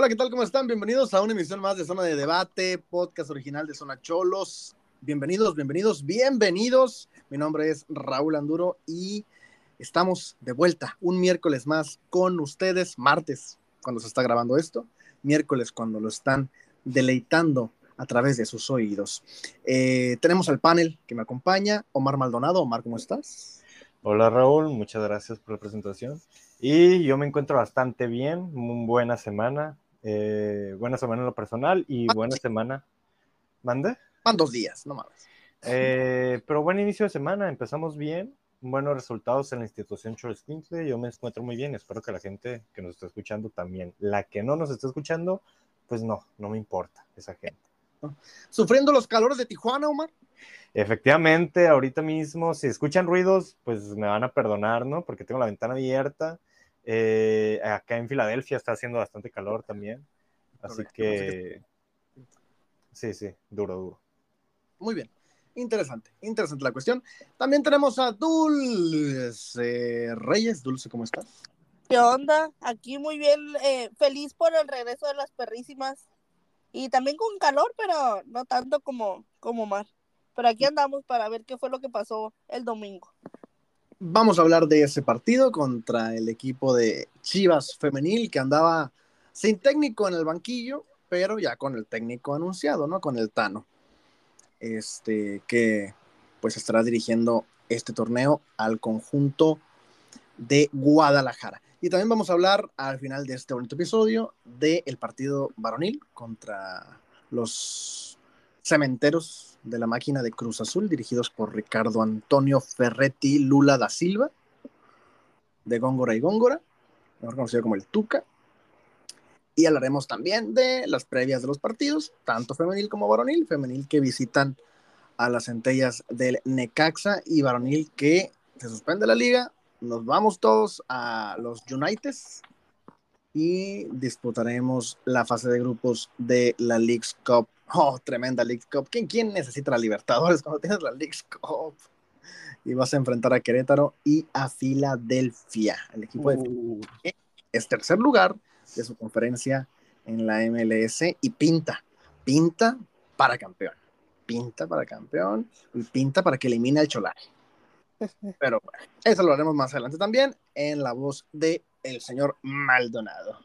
Hola, ¿qué tal? ¿Cómo están? Bienvenidos a una emisión más de Zona de Debate, podcast original de Zona Cholos. Bienvenidos, bienvenidos, bienvenidos. Mi nombre es Raúl Anduro y estamos de vuelta un miércoles más con ustedes, martes cuando se está grabando esto, miércoles cuando lo están deleitando a través de sus oídos. Eh, tenemos al panel que me acompaña, Omar Maldonado. Omar, ¿cómo estás? Hola Raúl, muchas gracias por la presentación. Y yo me encuentro bastante bien, muy buena semana, eh, buena semana en lo personal y buena semana. ¿Mande? Van dos días, no mames. Eh, pero buen inicio de semana, empezamos bien, buenos resultados en la institución Charles yo me encuentro muy bien, espero que la gente que nos está escuchando también. La que no nos está escuchando, pues no, no me importa esa gente. ¿Sufriendo los calores de Tijuana, Omar? Efectivamente, ahorita mismo, si escuchan ruidos, pues me van a perdonar, ¿no? Porque tengo la ventana abierta eh, acá en Filadelfia está haciendo bastante calor también. Así que... Sí, sí, duro, duro. Muy bien. Interesante, interesante la cuestión. También tenemos a Dulce Reyes. Dulce, ¿cómo estás? ¿Qué onda? Aquí muy bien, eh, feliz por el regreso de las perrísimas. Y también con calor, pero no tanto como, como mar. Pero aquí andamos para ver qué fue lo que pasó el domingo. Vamos a hablar de ese partido contra el equipo de Chivas Femenil que andaba sin técnico en el banquillo, pero ya con el técnico anunciado, ¿no? Con el Tano. Este, que pues estará dirigiendo este torneo al conjunto de Guadalajara. Y también vamos a hablar al final de este bonito episodio del partido varonil contra los cementeros de la máquina de Cruz Azul, dirigidos por Ricardo Antonio Ferretti Lula da Silva, de Góngora y Góngora, mejor conocido como el Tuca. Y hablaremos también de las previas de los partidos, tanto femenil como varonil, femenil que visitan a las centellas del Necaxa y varonil que se suspende la liga. Nos vamos todos a los Uniteds y disputaremos la fase de grupos de la League's Cup Oh, tremenda League Cup. ¿Quién, ¿Quién, necesita la Libertadores cuando tienes la League Cup? Y vas a enfrentar a Querétaro y a Filadelfia. El equipo de uh. es tercer lugar de su conferencia en la MLS y pinta, pinta para campeón. Pinta para campeón y pinta para que elimine al Cholaje. Pero bueno, eso lo haremos más adelante también en la voz de el señor Maldonado.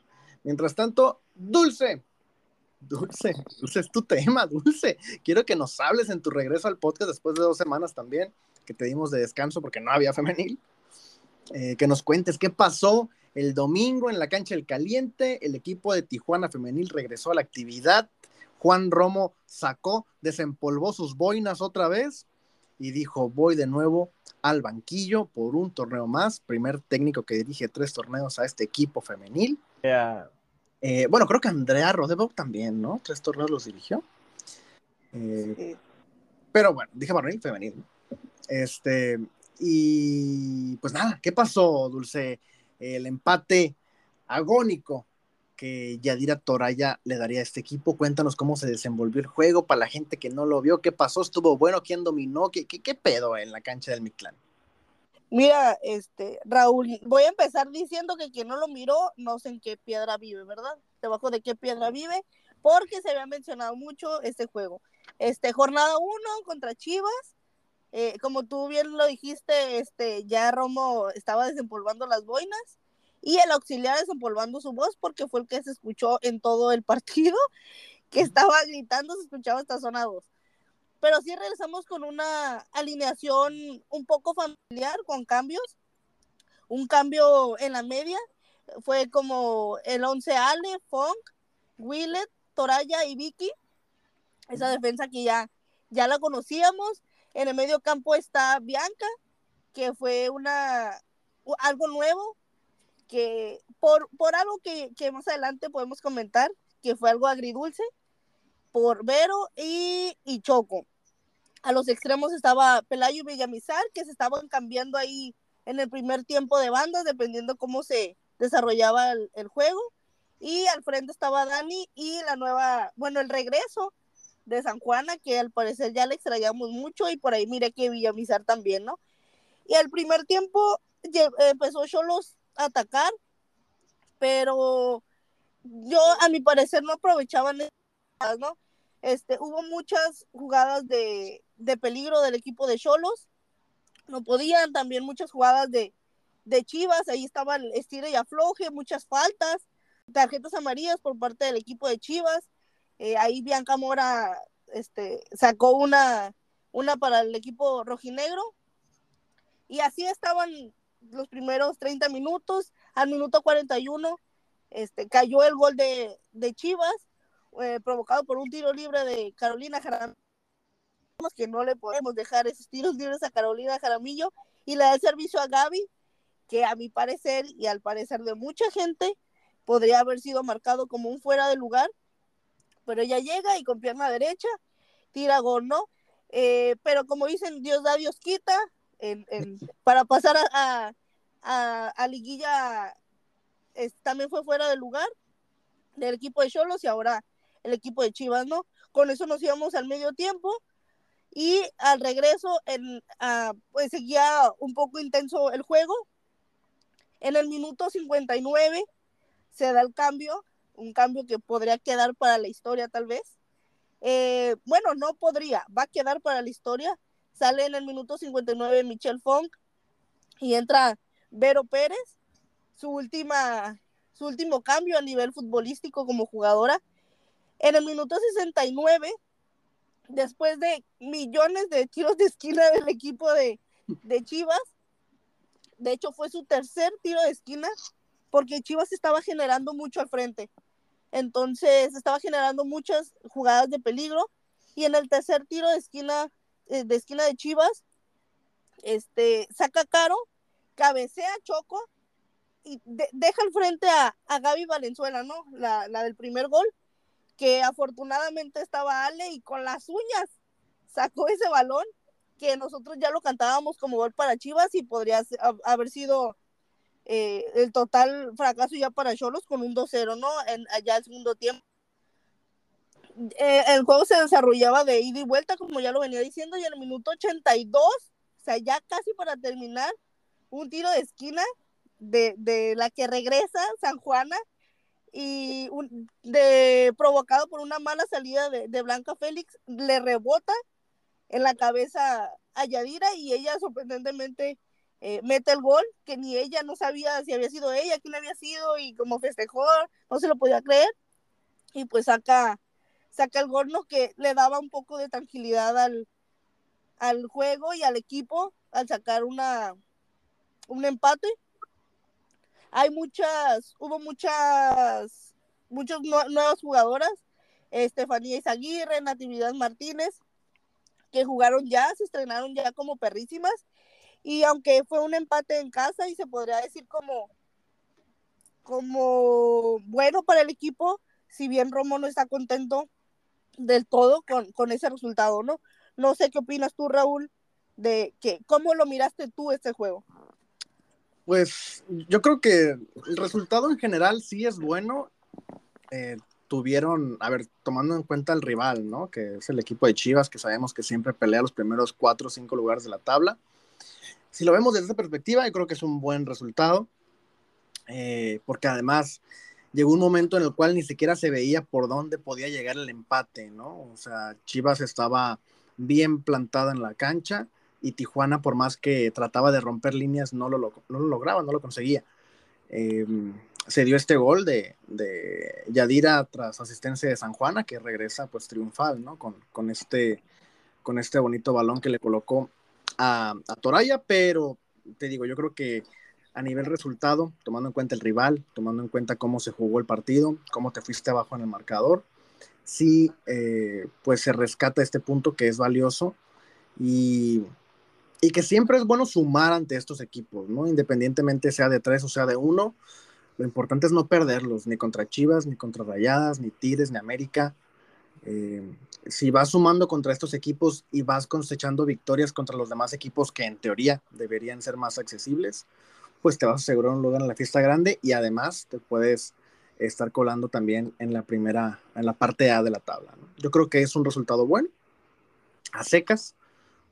Mientras tanto, Dulce, Dulce, Dulce es tu tema, Dulce. Quiero que nos hables en tu regreso al podcast después de dos semanas también, que te dimos de descanso porque no había femenil. Eh, que nos cuentes qué pasó el domingo en la cancha del caliente. El equipo de Tijuana Femenil regresó a la actividad. Juan Romo sacó, desempolvó sus boinas otra vez y dijo: Voy de nuevo al banquillo por un torneo más. Primer técnico que dirige tres torneos a este equipo femenil. Eh, bueno, creo que Andrea Rodebo también, ¿no? Tres torneos los dirigió. Eh, pero bueno, dije varonil, femenil. Este, y pues nada, ¿qué pasó, Dulce? El empate agónico que Yadira Toraya le daría a este equipo. Cuéntanos cómo se desenvolvió el juego para la gente que no lo vio, qué pasó, estuvo bueno, quién dominó, qué, qué, qué pedo en la cancha del Mictlán. Mira, este, Raúl, voy a empezar diciendo que quien no lo miró, no sé en qué piedra vive, ¿verdad? Debajo de qué piedra vive, porque se había mencionado mucho este juego. Este, jornada 1 contra Chivas, eh, como tú bien lo dijiste, este, ya Romo estaba desempolvando las boinas y el auxiliar desempolvando su voz porque fue el que se escuchó en todo el partido, que estaba gritando, se escuchaba hasta 2 pero sí regresamos con una alineación un poco familiar, con cambios. Un cambio en la media fue como el 11 Ale, Funk, Willet, Toraya y Vicky. Esa defensa que ya, ya la conocíamos. En el medio campo está Bianca, que fue una algo nuevo, que por, por algo que, que más adelante podemos comentar, que fue algo agridulce, por Vero y, y Choco a los extremos estaba Pelayo y Villamizar, que se estaban cambiando ahí en el primer tiempo de bandas, dependiendo cómo se desarrollaba el, juego. Y al frente estaba Dani y la nueva, bueno, el regreso de San Juana, que al parecer ya le extrañamos mucho, y por ahí mire que Villamizar también, ¿no? Y al primer tiempo empezó Cholos a atacar, pero yo a mi parecer no aprovechaban, ¿no? Este, hubo muchas jugadas de, de peligro del equipo de Cholos, no podían, también muchas jugadas de, de Chivas, ahí estaban estira y afloje, muchas faltas, tarjetas amarillas por parte del equipo de Chivas, eh, ahí Bianca Mora este, sacó una, una para el equipo rojinegro, y así estaban los primeros 30 minutos, al minuto 41 este, cayó el gol de, de Chivas, eh, provocado por un tiro libre de Carolina Jaramillo, que no le podemos dejar esos tiros libres a Carolina Jaramillo, y le da el servicio a Gaby, que a mi parecer y al parecer de mucha gente podría haber sido marcado como un fuera de lugar, pero ella llega y con pierna derecha tira gol, ¿no? Eh, pero como dicen, Dios da, Dios quita, para pasar a, a, a liguilla también fue fuera del lugar del equipo de Cholos y ahora el equipo de Chivas, ¿no? Con eso nos íbamos al medio tiempo y al regreso en, pues seguía un poco intenso el juego. En el minuto 59 se da el cambio, un cambio que podría quedar para la historia tal vez. Eh, bueno, no podría, va a quedar para la historia. Sale en el minuto 59 Michelle Funk y entra Vero Pérez su, última, su último cambio a nivel futbolístico como jugadora. En el minuto 69, después de millones de tiros de esquina del equipo de, de Chivas, de hecho fue su tercer tiro de esquina porque Chivas estaba generando mucho al frente. Entonces estaba generando muchas jugadas de peligro y en el tercer tiro de esquina eh, de esquina de Chivas este saca Caro, cabecea Choco y deja al frente a, a Gaby Valenzuela, ¿no? La, la, del primer gol, que afortunadamente estaba Ale y con las uñas sacó ese balón que nosotros ya lo cantábamos como gol para Chivas y podría haber sido eh, el total fracaso ya para Cholos con un 2-0, ¿no? En, allá el segundo tiempo. Eh, el juego se desarrollaba de ida y vuelta, como ya lo venía diciendo, y en el minuto 82, o sea, ya casi para terminar, un tiro de esquina de, la que regresa San Juana y de, provocado por una mala salida de, Blanca Félix, le rebota en la cabeza a Yadira y ella sorprendentemente eh, mete el gol, que ni ella no sabía si había sido ella, quién había sido y como festejó, no se lo podía creer. Y pues saca, saca el gol, ¿no? Que le daba un poco de tranquilidad al, al juego y al equipo al sacar una, un empate hay muchas, hubo muchas, muchas nuevas jugadoras, Estefanía Izaguirre, Natividad Martínez, que jugaron ya, se estrenaron ya como perrísimas, y aunque fue un empate en casa y se podría decir como, como bueno para el equipo, si bien Romo no está contento del todo con, con ese resultado, ¿no? No sé qué opinas tú, Raúl, de que cómo lo miraste tú este juego. Pues yo creo que el resultado en general sí es bueno. Eh, tuvieron, a ver, tomando en cuenta el rival, ¿no? Que es el equipo de Chivas, que sabemos que siempre pelea los primeros cuatro o cinco lugares de la tabla. Si lo vemos desde esa perspectiva, yo creo que es un buen resultado, eh, porque además llegó un momento en el cual ni siquiera se veía por dónde podía llegar el empate, ¿no? O sea, Chivas estaba bien plantada en la cancha y Tijuana, por más que trataba de romper líneas, no lo, no lo lograba, no lo conseguía. Em, se dio este gol de, de, Yadira tras asistencia de San Juana, que regresa pues triunfal, ¿no? Con, con, este, con este bonito balón que le colocó a, a Toraya, pero te digo, yo creo que a nivel resultado, tomando en cuenta el rival, tomando en cuenta cómo se jugó el partido, cómo te fuiste abajo en el marcador, sí, eh, pues se rescata este punto que es valioso y y que siempre es bueno sumar ante estos equipos, ¿no? Independientemente sea de tres o sea de uno, lo importante es no perderlos, ni contra Chivas, ni contra Rayadas, ni Tigres, ni América. Eh, si vas sumando contra estos equipos y vas cosechando victorias contra los demás equipos que en teoría deberían ser más accesibles, pues te vas a asegurar un lugar en la fiesta grande y además te puedes estar colando también en la primera, en la parte A de la tabla. Yo creo que es un resultado bueno, a secas,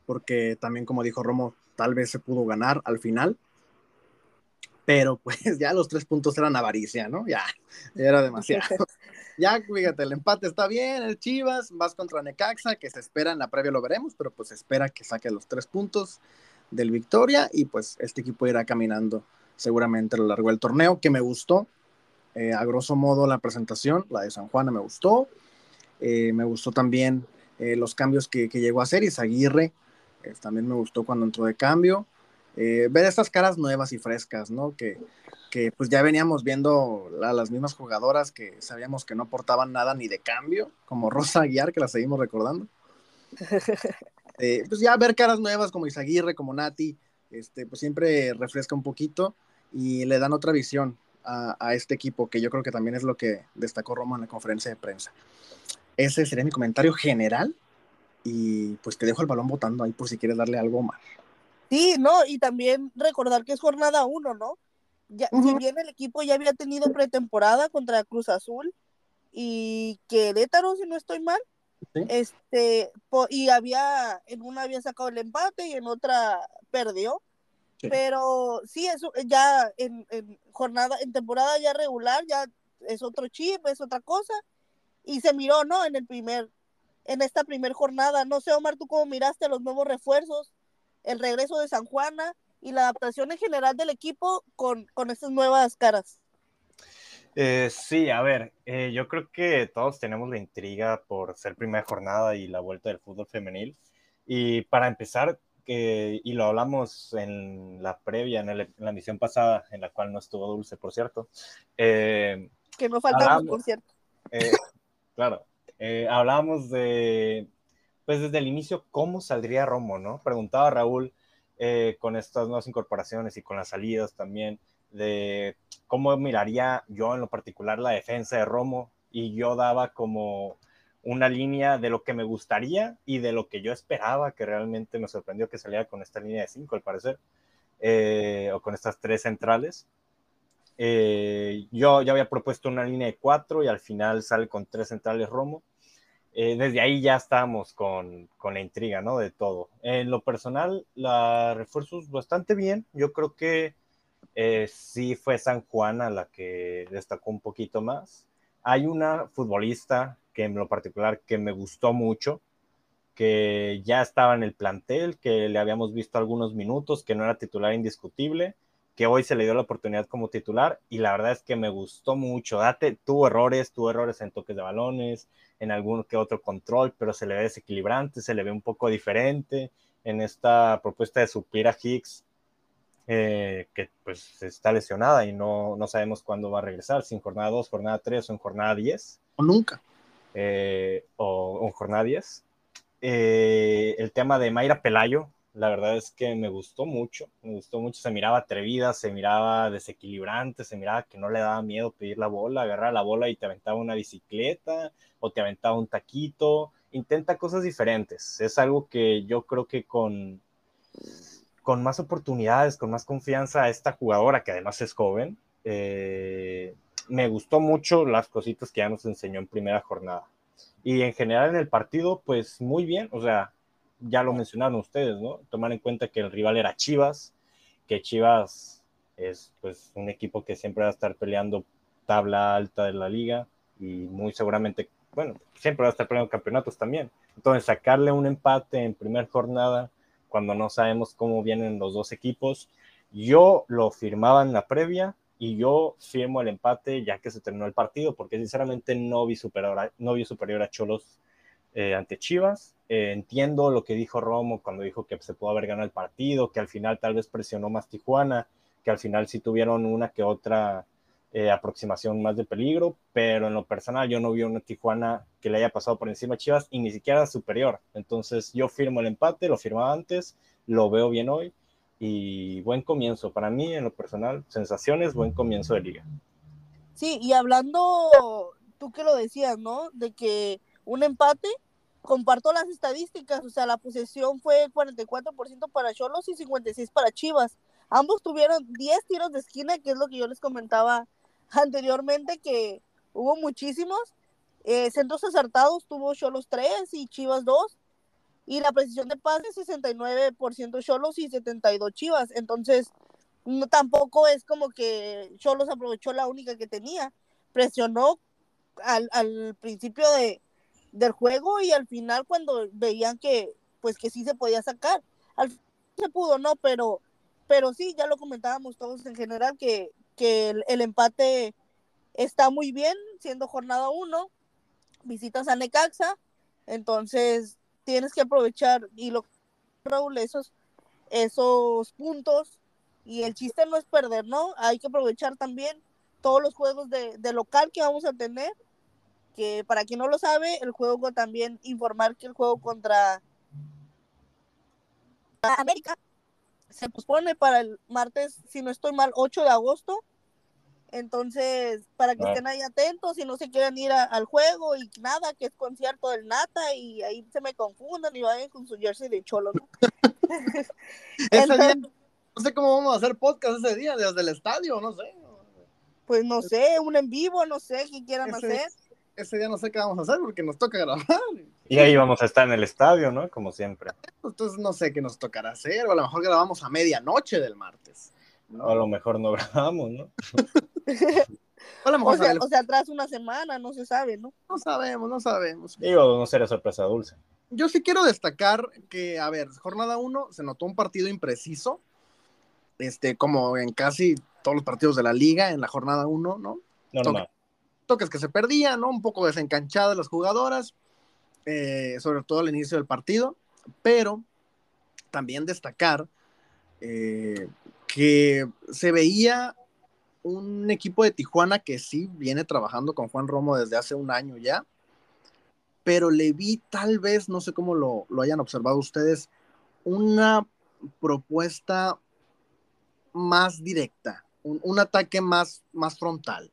porque también como dijo Romo, tal vez se pudo ganar al final, pero pues ya los tres puntos eran avaricia, ¿no? Ya, era demasiado. ya, fíjate, el empate está bien, el Chivas, vas contra Necaxa, que se espera en la previa, lo veremos, pero pues espera que saque los tres puntos del Victoria y pues este equipo irá caminando seguramente a lo largo del torneo, que me gustó, eh, a grosso modo la presentación, la de San Juana me gustó, eh, me gustó también eh, los cambios que, que, llegó a hacer, Izaguirre también me gustó cuando entró de cambio, ver estas caras nuevas y frescas, ¿no? Que, que pues ya veníamos viendo a las mismas jugadoras que sabíamos que no aportaban nada ni de cambio, como Rosa Aguiar, que la seguimos recordando. pues ya ver caras nuevas como Izaguirre, como Nati, este, pues siempre refresca un poquito y le dan otra visión a, este equipo, que yo creo que también es lo que destacó Roma en la conferencia de prensa. Ese sería mi comentario general y pues te dejo el balón votando ahí por si quieres darle algo más. Sí, no, y también recordar que es jornada uno, ¿no? Ya, Si bien el equipo ya había tenido pretemporada contra Cruz Azul y Querétaro, si no estoy mal, este, y había, en una había sacado el empate y en otra perdió. Pero sí, eso ya en, jornada, en temporada ya regular, ya es otro chip, es otra cosa. Y se miró, ¿no? En el primer, en esta primer jornada. No sé, Omar, tú cómo miraste los nuevos refuerzos, el regreso de San Juana y la adaptación en general del equipo con, con estas nuevas caras. Eh, sí, a ver, eh, yo creo que todos tenemos la intriga por ser primera jornada y la vuelta del fútbol femenil. Y para empezar, y lo hablamos en la previa, en, la misión pasada, en la cual no estuvo Dulce, por cierto. Eh, que no faltamos, por cierto. claro, hablábamos de, pues desde el inicio, cómo saldría Romo, ¿no? Preguntaba Raúl con estas nuevas incorporaciones y con las salidas también de cómo miraría yo en lo particular la defensa de Romo y yo daba como una línea de lo que me gustaría y de lo que yo esperaba, que realmente me sorprendió que saliera con esta línea de cinco, al parecer, eh, o con estas tres centrales. Eh, yo ya había propuesto una línea de cuatro y al final sale con tres centrales Romo. Eh, desde ahí ya estábamos con, con, la intriga, ¿no? De todo. En lo personal, la refuerzos bastante bien. Yo creo que eh, sí fue San Juana la que destacó un poquito más. Hay una futbolista que en lo particular que me gustó mucho, que ya estaba en el plantel, que le habíamos visto algunos minutos, que no era titular indiscutible, que hoy se le dio la oportunidad como titular y la verdad es que me gustó mucho. Date, tuvo errores, tuvo errores en toques de balones, en algún que otro control, pero se le ve desequilibrante, se le ve un poco diferente en esta propuesta de suplir a Higgs eh, que pues está lesionada y no, no sabemos cuándo va a regresar, si en jornada 2, jornada 3 o en jornada 10. O nunca. Eh, o, en jornada 10. Eh, el tema de Mayra Pelayo, la verdad es que me gustó mucho, me gustó mucho, se miraba atrevida, se miraba desequilibrante, se miraba que no le daba miedo pedir la bola, agarrar la bola y te aventaba una bicicleta o te aventaba un taquito, intenta cosas diferentes, es algo que yo creo que con con más oportunidades, con más confianza a esta jugadora que además es joven. Eh, me gustó mucho las cositas que ya nos enseñó en primera jornada. Y en general en el partido, pues muy bien, o sea, ya lo mencionaron ustedes, ¿no? Tomar en cuenta que el rival era Chivas, que Chivas es pues un equipo que siempre va a estar peleando tabla alta de la liga y muy seguramente, bueno, siempre va a estar peleando campeonatos también. Entonces, sacarle un empate en primera jornada cuando no sabemos cómo vienen los dos equipos. Yo lo firmaba en la previa y yo firmo el empate ya que se terminó el partido, porque sinceramente no vi superior a, no vi superior a Cholos eh, ante Chivas. Eh, entiendo lo que dijo Romo cuando dijo que se pudo haber ganado el partido, que al final tal vez presionó más Tijuana, que al final sí tuvieron una que otra eh, aproximación más de peligro, pero en lo personal yo no vi una Tijuana que le haya pasado por encima a Chivas y ni siquiera superior. Entonces yo firmo el empate, lo firmaba antes, lo veo bien hoy y buen comienzo. Para mí, en lo personal, sensaciones, buen comienzo de liga. Sí, y hablando, tú que lo decías, ¿no? De que un empate, comparto las estadísticas, o sea, la posesión fue 44% para Cholos y 56% para Chivas. Ambos tuvieron 10 tiros de esquina, que es lo que yo les comentaba anteriormente que hubo muchísimos. Eh, centros acertados tuvo Cholos 3 y Chivas 2. Y la precisión de pase 69% Cholos y 72 Chivas. Entonces, no, tampoco es como que Cholos aprovechó la única que tenía. Presionó al principio de, del juego y al final cuando veían que pues que sí se podía sacar. Al final se pudo, no, pero pero sí, ya lo comentábamos todos en general que, que el, empate está muy bien, siendo jornada uno, visitas a Necaxa, entonces tienes que aprovechar y lo Raúl, esos, esos puntos y el chiste no es perder, ¿no? Hay que aprovechar también todos los juegos de, de local que vamos a tener, que para quien no lo sabe, el juego también informar que el juego contra América se pospone para el martes, si no estoy mal, 8 de agosto. Entonces, para que Ah. estén ahí atentos y no se quieran ir a- al juego y nada, que es concierto del Nata y ahí se me confundan y vayan con su jersey de cholo, ¿no? Día, no sé cómo vamos a hacer podcast ese día, desde el estadio, no sé. pues no sé, un en vivo, no sé qué quieran Ese- hacer. Ese día no sé qué vamos a hacer porque nos toca grabar. Y ahí vamos a estar en el estadio, ¿no? Como siempre. Entonces no sé qué nos tocará hacer, o a lo mejor grabamos a medianoche del martes. ¿no? O a lo mejor no grabamos, ¿no? O a lo mejor O sea, sale- o sea, atrás una semana, no se sabe, ¿no? no sabemos, no sabemos. Digo, no sería sorpresa dulce. Yo sí quiero destacar que, a ver, jornada 1 se notó un partido impreciso, este, como en casi todos los partidos de la liga en la jornada 1, ¿no? Normal. Toques que se perdían, ¿no? Un poco desencanchadas las jugadoras, eh, sobre todo al inicio del partido, pero también destacar eh, que se veía un equipo de Tijuana que sí viene trabajando con Juan Romo desde hace un año ya, pero le vi tal vez, no sé cómo lo, lo hayan observado ustedes, una propuesta más directa, un, un ataque más, más frontal.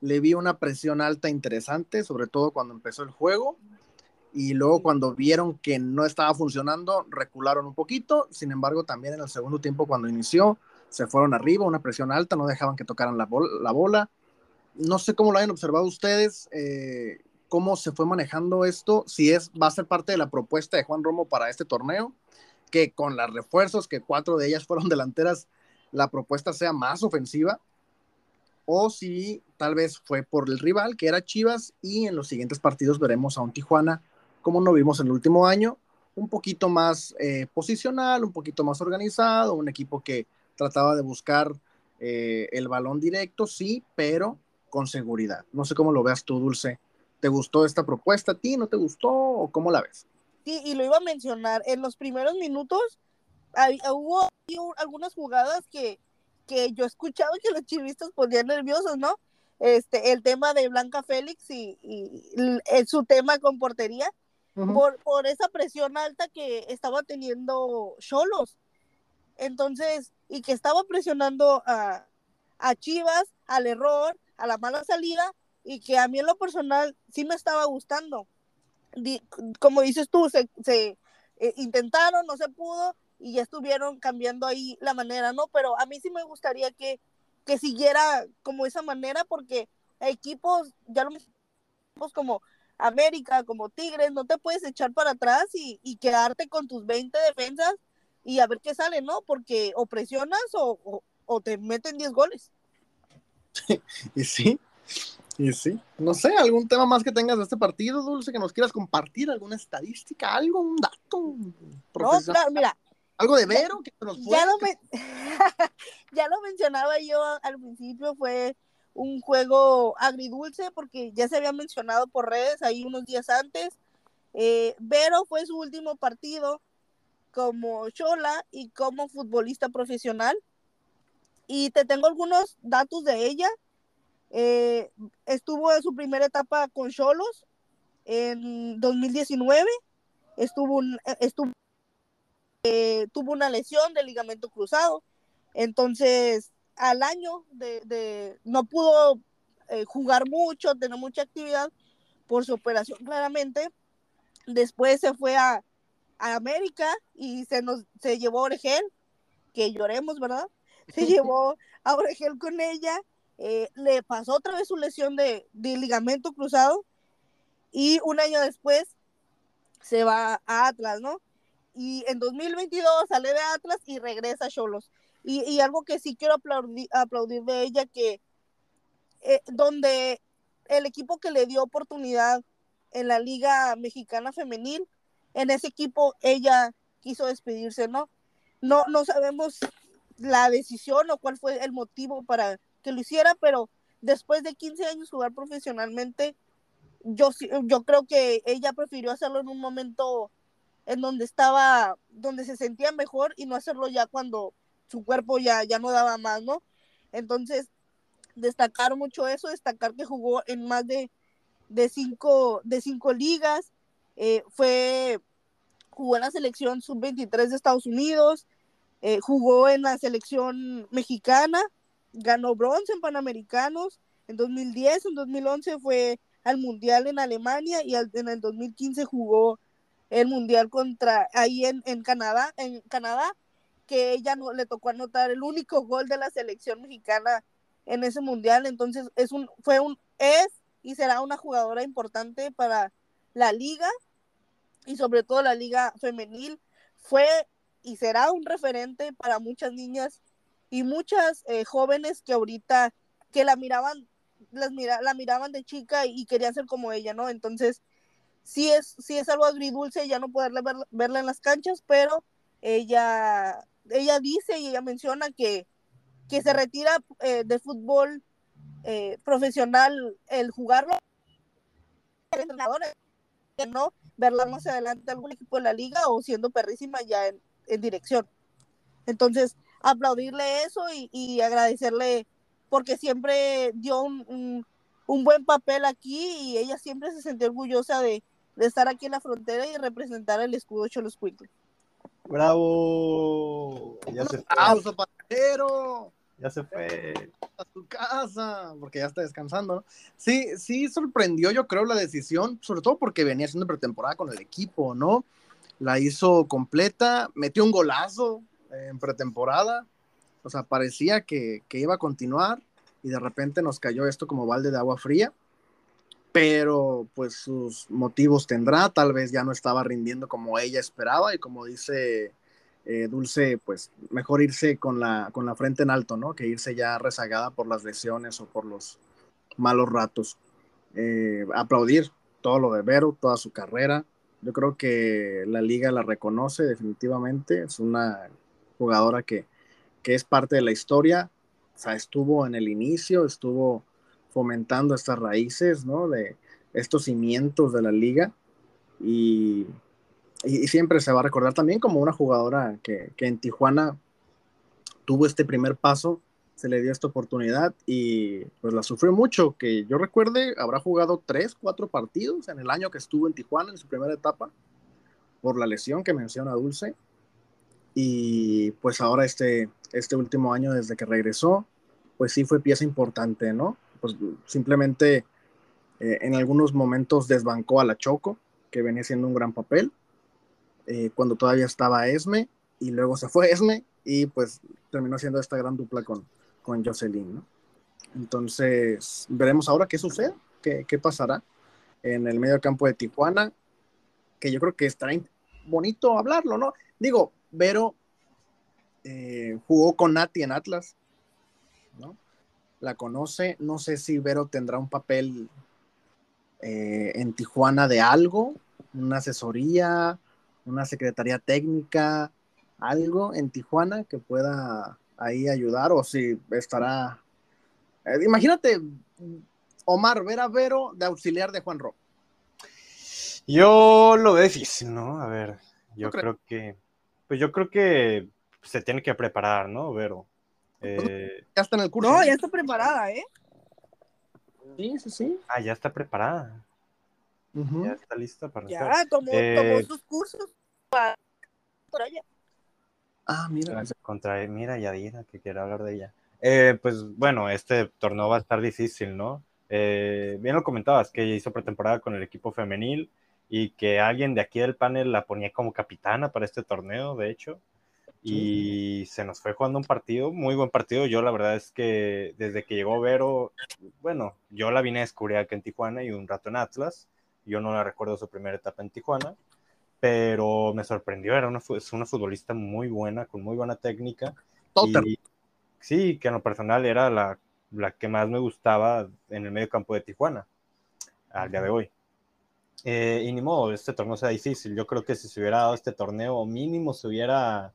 Le vi una presión alta interesante, sobre todo cuando empezó el juego. Y luego cuando vieron que no estaba funcionando, recularon un poquito. Sin embargo, también en el segundo tiempo, cuando inició, se fueron arriba, una presión alta, no dejaban que tocaran la, bol la bola. No sé cómo lo hayan observado ustedes, eh, cómo se fue manejando esto, si es, va a ser parte de la propuesta de Juan Romo para este torneo, que con los refuerzos, que cuatro de ellas fueron delanteras, la propuesta sea más ofensiva, o si tal vez fue por el rival, que era Chivas, y en los siguientes partidos veremos a un Tijuana, como no vimos en el último año, un poquito más eh, posicional, un poquito más organizado, un equipo que trataba de buscar eh, el balón directo, sí, pero con seguridad. No sé cómo lo veas tú, Dulce. ¿Te gustó esta propuesta a ti? ¿No te gustó? ¿O cómo la ves? Sí, y lo iba a mencionar, en los primeros minutos hay- hubo algunas jugadas que, que yo escuchaba que los chivistas ponían nerviosos, ¿no? Este, el tema de Blanca Félix y, y el- el- su tema con portería, Ujú. por, por esa presión alta que estaba teniendo Cholos. Entonces, y que estaba presionando a, a Chivas, al error, a la mala salida, y que a mí en lo personal sí me estaba gustando. Di- como dices tú, se, se, eh, intentaron, no se pudo, y ya estuvieron cambiando ahí la manera, ¿no? Pero a mí sí me gustaría que, que siguiera como esa manera, porque equipos, ya lo equipos como América, como Tigres, no te puedes echar para atrás y, y quedarte con tus 20 defensas y a ver qué sale, ¿no? Porque o presionas o, o, o te meten 10 goles. Y sí, y sí. No sé, algún tema más que tengas de este partido, Dulce, que nos quieras compartir, alguna estadística, algo, un dato. No, claro, mira, Algo de Vero que nos ya lo, ya mencionaba yo al principio, fue un juego agridulce porque ya se había mencionado por redes ahí unos días antes. Eh, Vero fue su último partido como Chola y como futbolista profesional. Y te tengo algunos datos de ella. Eh, estuvo en su primera etapa con Cholos en 2019. Estuvo, un, estuvo eh, tuvo una lesión de ligamento cruzado. Entonces, al año de, de no pudo eh, jugar mucho, tener mucha actividad por su operación, claramente. Después se fue a, a América y se nos se llevó a Oregel, que lloremos, ¿verdad? Se llevó a Oregel con ella. eh, le pasó otra vez su lesión de, de ligamento cruzado y un año después se va a Atlas, ¿no? Y en 2022 sale de Atlas y regresa a Cholos. Y, algo que sí quiero aplaudir, aplaudir de ella, que eh, donde el equipo que le dio oportunidad en la Liga Mexicana Femenil, en ese equipo ella quiso despedirse, ¿no? No, no sabemos la decisión o cuál fue el motivo para que lo hiciera, pero después de 15 años jugar profesionalmente, yo, yo creo que ella prefirió hacerlo en un momento en donde estaba, donde se sentía mejor y no hacerlo ya cuando su cuerpo ya, ya no daba más, ¿no? Entonces, destacar mucho eso, destacar que jugó en más de, de, cinco, de cinco ligas, eh, fue, jugó en la selección sub-23 de Estados Unidos, eh, jugó en la selección mexicana, ganó bronce en Panamericanos, en 2010, en 2011 fue al Mundial en Alemania y en el 2015 jugó el Mundial contra ahí en, en Canadá, en Canadá, que ella no le tocó anotar el único gol de la selección mexicana en ese mundial. Entonces es un, fue un, es y será una jugadora importante para la liga y sobre todo la liga femenil. Fue y será un referente para muchas niñas y muchas eh, jóvenes que ahorita que la miraban las mira, la miraban de chica y querían ser como ella, ¿no? Entonces, sí es, sí es algo agridulce ya no poderla verla en las canchas, pero ella, ella dice y ella menciona que, que se retira eh, de fútbol eh, profesional el jugarlo no verla más adelante algún equipo de la liga o siendo perrísima ya en, en dirección. Entonces, aplaudirle eso y, y agradecerle porque siempre dio un, un, buen papel aquí y ella siempre se sintió orgullosa de, de estar aquí en la frontera y representar el escudo Cholos Quickly. ¡Bravo! Ya se fue. Ya se fue. A su casa, porque ya está descansando, ¿no? Sí, sí sorprendió, yo creo, la decisión, sobre todo porque venía haciendo pretemporada con el equipo, ¿no? La hizo completa, metió un golazo en pretemporada, o sea, parecía que, que iba a continuar y de repente nos cayó esto como balde de agua fría pero pues sus motivos tendrá, tal vez ya no estaba rindiendo como ella esperaba y como dice eh, Dulce, pues mejor irse con la, con la frente en alto, ¿no? Que irse ya rezagada por las lesiones o por los malos ratos. Eh, aplaudir todo lo de Vero, toda su carrera. Yo creo que la liga la reconoce definitivamente, es una jugadora que, que es parte de la historia, o sea, estuvo en el inicio, estuvo fomentando estas raíces, ¿no? De estos cimientos de la liga y, y, siempre se va a recordar también como una jugadora que, que, en Tijuana tuvo este primer paso, se le dio esta oportunidad y pues la sufrió mucho, que yo recuerde habrá jugado tres, cuatro partidos en el año que estuvo en Tijuana en su primera etapa por la lesión que menciona Dulce y pues ahora este, este último año desde que regresó, pues sí fue pieza importante, ¿no? Pues simplemente eh, en algunos momentos desbancó a la Choco, que venía haciendo un gran papel, eh, cuando todavía estaba Esme, y luego se fue Esme, y pues terminó haciendo esta gran dupla con, con Jocelyn, ¿no? Entonces, veremos ahora qué sucede, qué, qué pasará en el medio campo de Tijuana, que yo creo que estará bonito hablarlo, ¿no? Digo, Vero eh, jugó con Nati en Atlas. La conoce. No sé si Vero tendrá un papel eh, en Tijuana de algo, una asesoría, una secretaría técnica, algo en Tijuana que pueda ahí ayudar o si estará... Eh, imagínate, Omar, ver a Vero de auxiliar de Juan Ro. Yo lo veo difícil, ¿no? A ver, yo creo que... Pues yo creo que se tiene que preparar, ¿no, Vero? Eh, ya está en el curso. No, ya está preparada, ¿eh? Sí, sí, sí. Ah, ya está preparada. Ya está lista para Ya, tomó, eh, sus cursos para Ah, mira. Contra, mira, Yadira, que quiere hablar de ella. Eh, pues bueno, este torneo va a estar difícil, ¿no? bien lo comentabas, que ella hizo pretemporada con el equipo femenil y que alguien de aquí del panel la ponía como capitana para este torneo, de hecho y se nos fue jugando un partido, muy buen partido. Yo la verdad es que desde que llegó Vero, bueno, yo la vine a descubrir aquí en Tijuana y un rato en Atlas. Yo no la recuerdo su primera etapa en Tijuana, pero me sorprendió. Era una, es una futbolista muy buena, con muy buena técnica sí, que en lo personal era la, la, que más me gustaba en el medio campo de Tijuana al día de hoy. Eh, y ni modo, este torneo sea difícil. Yo creo que si se hubiera dado este torneo, mínimo se hubiera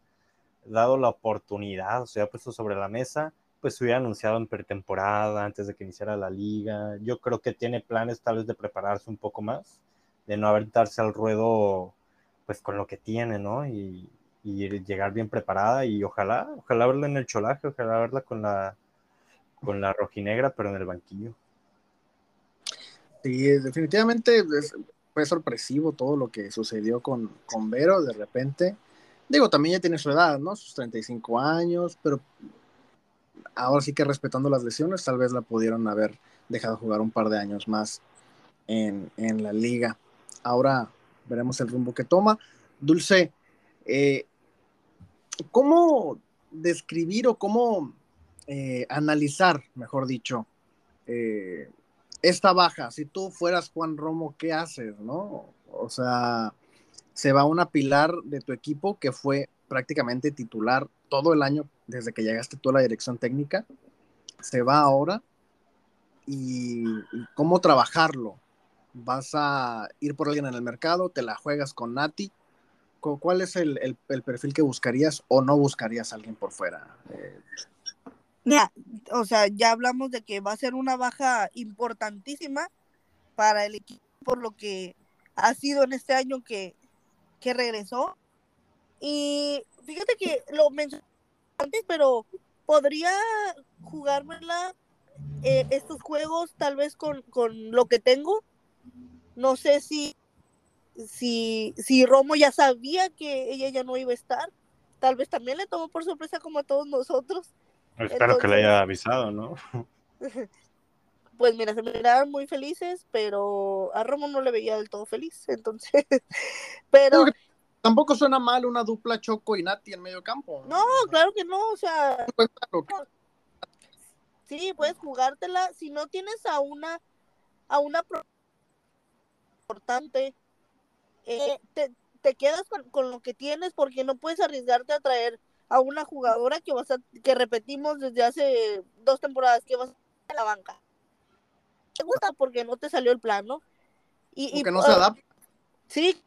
dado la oportunidad, se hubiera puesto sobre la mesa, pues se hubiera anunciado en pretemporada antes de que iniciara la liga. Yo creo que tiene planes tal vez de prepararse un poco más, de no aventarse al ruedo pues con lo que tiene, ¿no? Y, y llegar bien preparada y ojalá, ojalá verla en el cholaje, ojalá verla con la con la rojinegra, pero en el banquillo. Sí, definitivamente fue sorpresivo todo lo que sucedió con, con Vero de repente. Digo, también ya tiene su edad, ¿no? Sus 35 años, pero ahora sí que respetando las lesiones, tal vez la pudieron haber dejado jugar un par de años más en, en la liga. Ahora veremos el rumbo que toma. Dulce, eh, ¿cómo describir o cómo eh, analizar, mejor dicho, eh, esta baja? Si tú fueras Juan Romo, ¿qué haces, no? O sea, se va una pilar de tu equipo que fue prácticamente titular todo el año desde que llegaste tú a la dirección técnica, se va ahora y cómo trabajarlo. ¿Vas a ir por alguien en el mercado? ¿Te la juegas con Nati? ¿Cuál es el, perfil que buscarías o no buscarías a alguien por fuera? Eh, o sea, ya hablamos de que va a ser una baja importantísima para el equipo por lo que ha sido en este año que, que regresó. Y fíjate que lo mencioné antes, pero podría jugármela eh, estos juegos tal vez con, con lo que tengo. No sé si si, si Romo ya sabía que ella ya no iba a estar, tal vez también le tomó por sorpresa como a todos nosotros. Espero que le haya avisado, ¿no? Pues mira, se miraban muy felices, pero a Romo no le veía del todo feliz, entonces, pero... Tampoco suena mal una dupla Choco y Nati en medio campo. No, claro que no, o sea... Sí, puedes jugártela. Si no tienes a una, a una importante, eh, te, quedas con, lo que tienes porque no puedes arriesgarte a traer a una jugadora que vas a, que repetimos desde hace dos temporadas que vas a la banca. Te gusta porque no te salió el plan, ¿no? Y, porque no se adapta. Sí,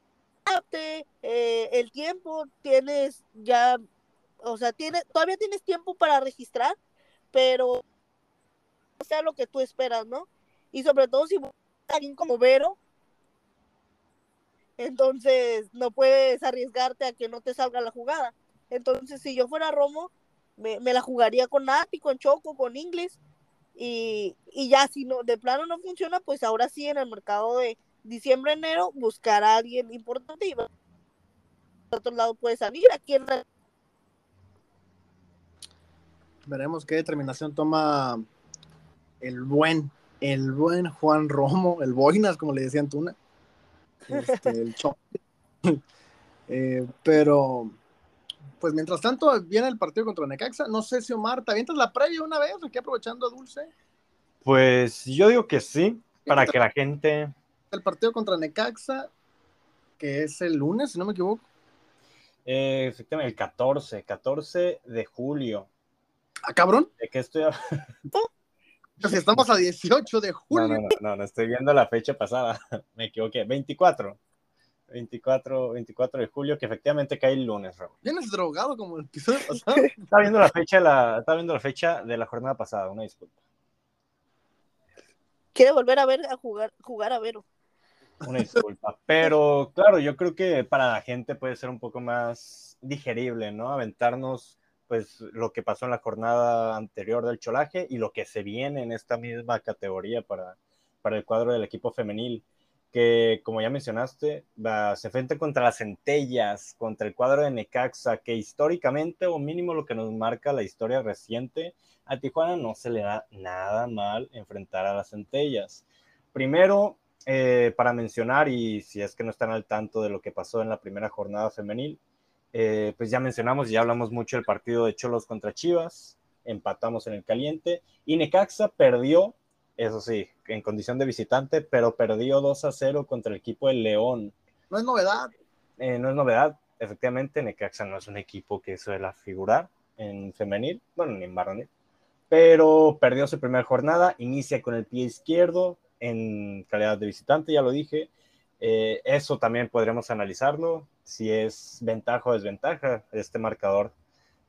eh, el tiempo tienes ya, o sea, tiene, todavía tienes tiempo para registrar, pero sea lo que tú esperas, ¿no? Y sobre todo si alguien como Vero, entonces no puedes arriesgarte a que no te salga la jugada. Entonces, si yo fuera Romo, me, la jugaría con Nati, con Choco, con Inglis. Y, ya si no, de plano no funciona, pues ahora sí en el mercado de diciembre, enero, buscar a alguien importante y por otro lado puede salir. Aquí en Veremos qué determinación toma el buen, el buen Juan Romo, el Boinas, como le decían Tuna este, el eh, pero, pues mientras tanto, viene el partido contra Necaxa. No sé si Omar, ¿te avientas la previa una vez aquí aprovechando a Dulce? Pues yo digo que sí, para que la gente. El partido contra Necaxa, que es el lunes, si no me equivoco. Eh, efectivamente, el 14, 14 de julio. ¿Ah, cabrón? ¿De qué estoy si estamos a 18 de julio. No, no, no, estoy viendo la fecha pasada. Me equivoqué. 24. 24, 24 de julio, que efectivamente cae el lunes, Raúl. ¿Vienes drogado como el episodio pasado? está viendo la fecha, la, está viendo la fecha de la jornada pasada, una disculpa. Quiere volver a ver a jugar, jugar a Vero. Una disculpa. Pero claro, yo creo que para la gente puede ser un poco más digerible, ¿no? Aventarnos pues lo que pasó en la jornada anterior del cholaje y lo que se viene en esta misma categoría para, para el cuadro del equipo femenil, que como ya mencionaste, se enfrenta contra las centellas, contra el cuadro de Necaxa, que históricamente, o mínimo lo que nos marca la historia reciente, a Tijuana no se le da nada mal enfrentar a las centellas. Primero, eh, para mencionar, y si es que no están al tanto de lo que pasó en la primera jornada femenil, eh, pues ya mencionamos, ya hablamos mucho del partido de Cholos contra Chivas, empatamos en el caliente y Necaxa perdió, eso sí, en condición de visitante, pero perdió 2 a 0 contra el equipo de León. No es novedad. Eh, no es novedad, efectivamente, Necaxa no es un equipo que suele figurar, en femenil, bueno, ni en varonil, pero perdió su primera jornada, inicia con el pie izquierdo en calidad de visitante, ya lo dije. Eh, eso también podremos analizarlo, si es ventaja o desventaja este marcador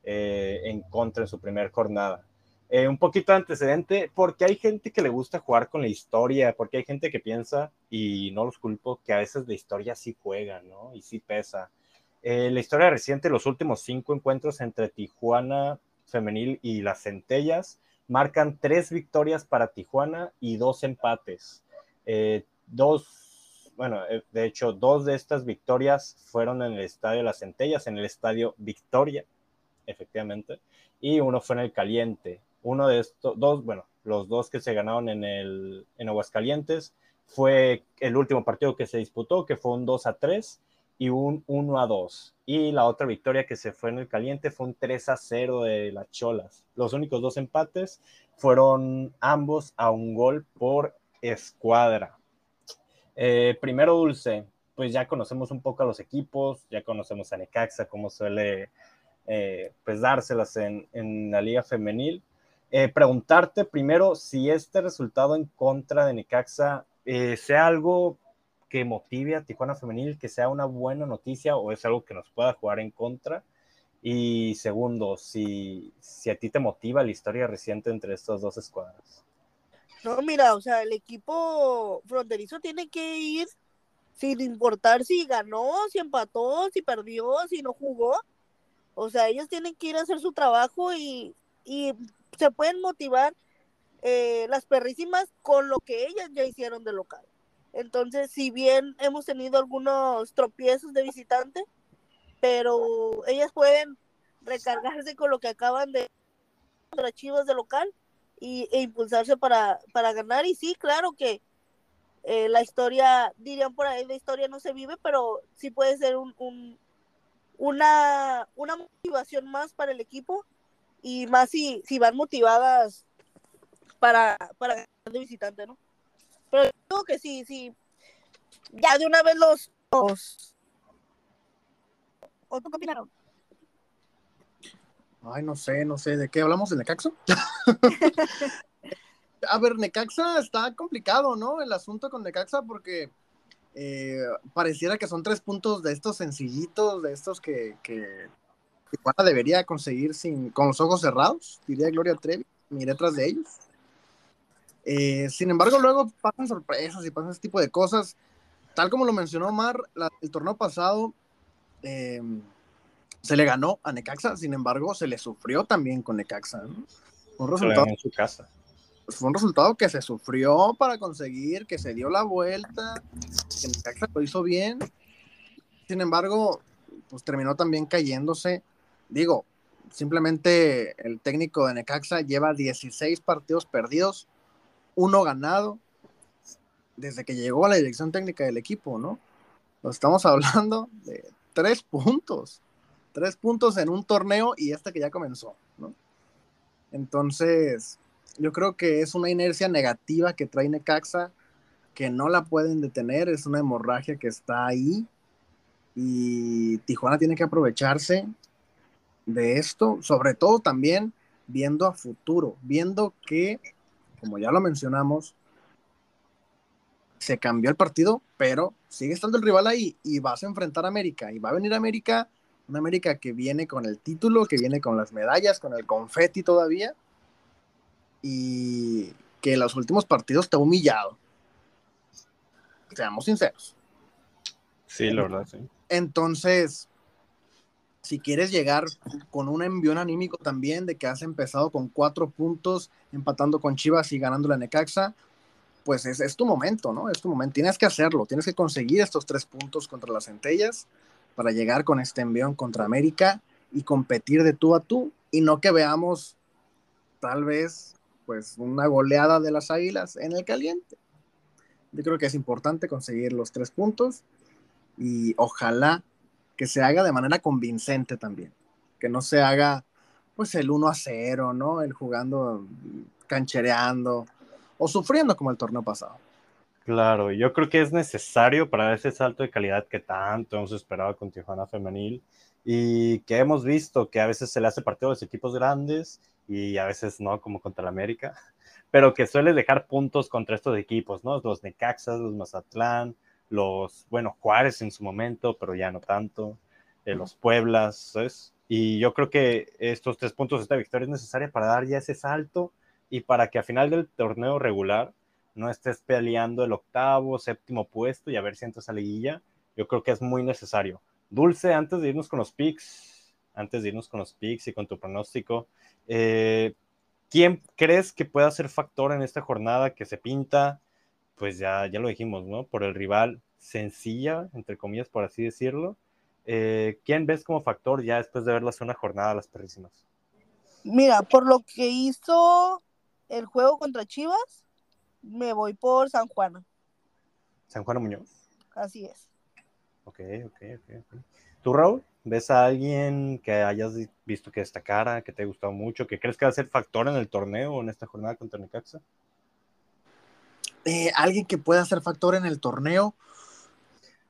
eh, en contra en su primera jornada. Eh, un poquito de antecedente, porque hay gente que le gusta jugar con la historia, porque hay gente que piensa, y no los culpo, que a veces la historia sí juega, ¿no? Y sí pesa. Eh, la historia reciente, los últimos cinco encuentros entre Tijuana Femenil y las Centellas, marcan tres victorias para Tijuana y dos empates. Eh, dos, bueno, de hecho, dos de estas victorias fueron en el estadio Las Centellas, en el estadio Victoria, efectivamente, y uno fue en el Caliente uno de estos, dos, bueno, los dos que se ganaron en, el, en Aguascalientes, fue el último partido que se disputó, que fue un 2 a 3 y un 1 a 2. Y la otra victoria que se fue en el caliente fue un 3 a 0 de las Cholas. Los únicos dos empates fueron ambos a un gol por escuadra. Eh, primero, Dulce, pues ya conocemos un poco a los equipos, ya conocemos a Necaxa, cómo suele eh, pues dárselas en, en la liga femenil. Eh, preguntarte primero si este resultado en contra de Necaxa eh, sea algo que motive a Tijuana Femenil, que sea una buena noticia o es algo que nos pueda jugar en contra. Y segundo, si, si a ti te motiva la historia reciente entre estas dos escuadras. No, mira, o sea, el equipo fronterizo tiene que ir sin importar si ganó, si empató, si perdió, si no jugó. O sea, ellos tienen que ir a hacer su trabajo y, y se pueden motivar eh, las perrísimas con lo que ellas ya hicieron de local. Entonces, si bien hemos tenido algunos tropiezos de visitante, pero ellas pueden recargarse con lo que acaban de las chivas de local y, e impulsarse para, para ganar. Y sí, claro que eh, la historia, dirían por ahí, la historia no se vive, pero sí puede ser un, un, una, una motivación más para el equipo y más si, si van motivadas para, para de visitante, ¿no? Pero creo que sí, sí, ya de una vez los... los... ¿O tú qué opinaron? Ay, no sé, no sé, ¿de qué hablamos? ¿De Necaxa? A ver, Necaxa está complicado, ¿no? El asunto con Necaxa porque eh, pareciera que son tres puntos de estos sencillitos, de estos que, que Tijuana debería conseguir sin, con los ojos cerrados, diría Gloria Trevi, miré tras de ellos. Eh, sin embargo, luego pasan sorpresas y pasan ese tipo de cosas. Tal como lo mencionó Omar, el torneo pasado eh, se le ganó a Necaxa, sin embargo, se le sufrió también con Necaxa. Fue un resultado, en su casa. Fue un resultado que se sufrió para conseguir, que se dio la vuelta, que Necaxa lo hizo bien. Sin embargo, pues terminó también cayéndose digo, simplemente el técnico de Necaxa lleva 16 partidos perdidos, uno ganado, desde que llegó a la dirección técnica del equipo, ¿no? estamos hablando de tres puntos, tres puntos en un torneo y este que ya comenzó, ¿no? Entonces, yo creo que es una inercia negativa que trae Necaxa, que no la pueden detener, es una hemorragia que está ahí y Tijuana tiene que aprovecharse de esto, sobre todo también viendo a futuro, viendo que, como ya lo mencionamos, se cambió el partido, pero sigue estando el rival ahí y vas a enfrentar a América y va a venir América, una América que viene con el título, que viene con las medallas, con el confeti todavía y que en los últimos partidos te ha humillado. Seamos sinceros. Sí, la verdad, sí. Entonces, si quieres llegar con un envión anímico también de que has empezado con cuatro puntos, empatando con Chivas y ganando la Necaxa, pues es, tu momento, ¿no? Es tu momento. Tienes que hacerlo, tienes que conseguir estos tres puntos contra las centellas para llegar con este envión contra América y competir de tú a tú y no que veamos tal vez pues una goleada de las águilas en el caliente. Yo creo que es importante conseguir los tres puntos y ojalá que se haga de manera convincente también, que no se haga pues el 1 a 0, ¿no? El jugando, canchereando o sufriendo como el torneo pasado. Claro, yo creo que es necesario para ese salto de calidad que tanto hemos esperado con Tijuana Femenil y que hemos visto que a veces se le hace partido a los equipos grandes y a veces no, como contra el América, pero que suele dejar puntos contra estos equipos, ¿no? Los Necaxas, los Mazatlán, los, bueno, Juárez en su momento, pero ya no tanto, eh, los Pueblas, ¿sabes? Y yo creo que estos tres puntos, esta victoria es necesaria para dar ya ese salto y para que a final del torneo regular no estés peleando el octavo, séptimo puesto y a ver si entras a liguilla. Yo creo que es muy necesario. Dulce, antes de irnos con los picks, antes de irnos con los picks y con tu pronóstico, eh, ¿quién crees que pueda ser factor en esta jornada que se pinta? Pues ya, ya lo dijimos, ¿no? Por el rival sencilla, entre comillas, por así decirlo. Eh, ¿Quién ves como factor ya después de verlas una jornada las perrísimas? Mira, por lo que hizo el juego contra Chivas, me voy por San Juan. San Juan Muñoz. Así es. Ok, ok, ok. ¿Tú, Raúl? ¿Ves a alguien que hayas visto que destacara, que te ha gustado mucho, que crees que va a ser factor en el torneo o en esta jornada contra Necaxa? Eh, alguien que pueda ser factor en el torneo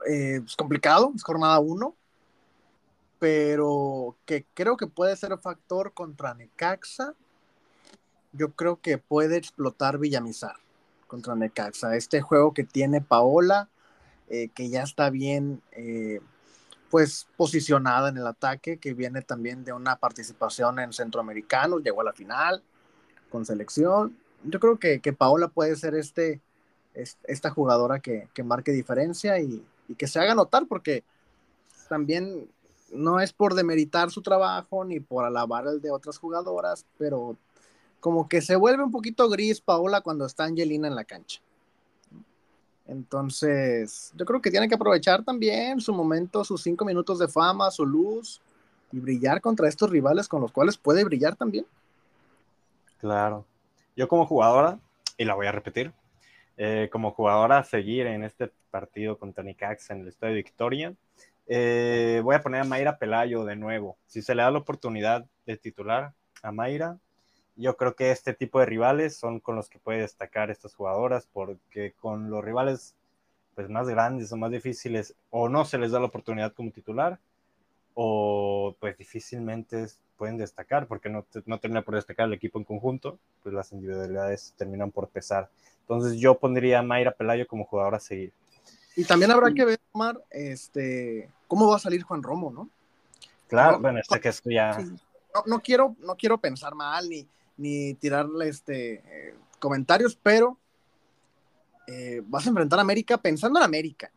eh, es complicado, es jornada 1, pero que creo que puede ser factor contra Necaxa. Yo creo que puede explotar Villamizar contra Necaxa. Este juego que tiene Paola, eh, que ya está bien pues posicionada en el ataque, que viene también de una participación en Centroamericanos, llegó a la final con selección. Yo creo que Paola puede ser este, esta jugadora que, que marque diferencia y, y que se haga notar, porque también no es por demeritar su trabajo ni por alabar el de otras jugadoras, pero como que se vuelve un poquito gris Paola cuando está Angelina en la cancha. Entonces, yo creo que tiene que aprovechar también su momento, sus cinco minutos de fama, su luz y brillar contra estos rivales con los cuales puede brillar también. Claro. Yo como jugadora, y la voy a repetir, eh, como jugadora a seguir en este partido contra Nicax en el Estadio Victoria, eh, voy a poner a Mayra Pelayo de nuevo. Si se le da la oportunidad de titular a Mayra, yo creo que este tipo de rivales son con los que puede destacar estas jugadoras, porque con los rivales pues, más grandes o más difíciles, o no se les da la oportunidad como titular, o pues difícilmente pueden destacar, porque no, no termina por destacar el equipo en conjunto, pues las individualidades terminan por pesar. Entonces yo pondría a Mayra Pelayo como jugadora a seguir. Y también habrá que ver, Omar, este, cómo va a salir Juan Romo, ¿no? Claro, bueno, este que esto ya... No, no, quiero, no quiero pensar mal, ni, ni tirarle este, eh, comentarios, pero eh, vas a enfrentar a América pensando en América.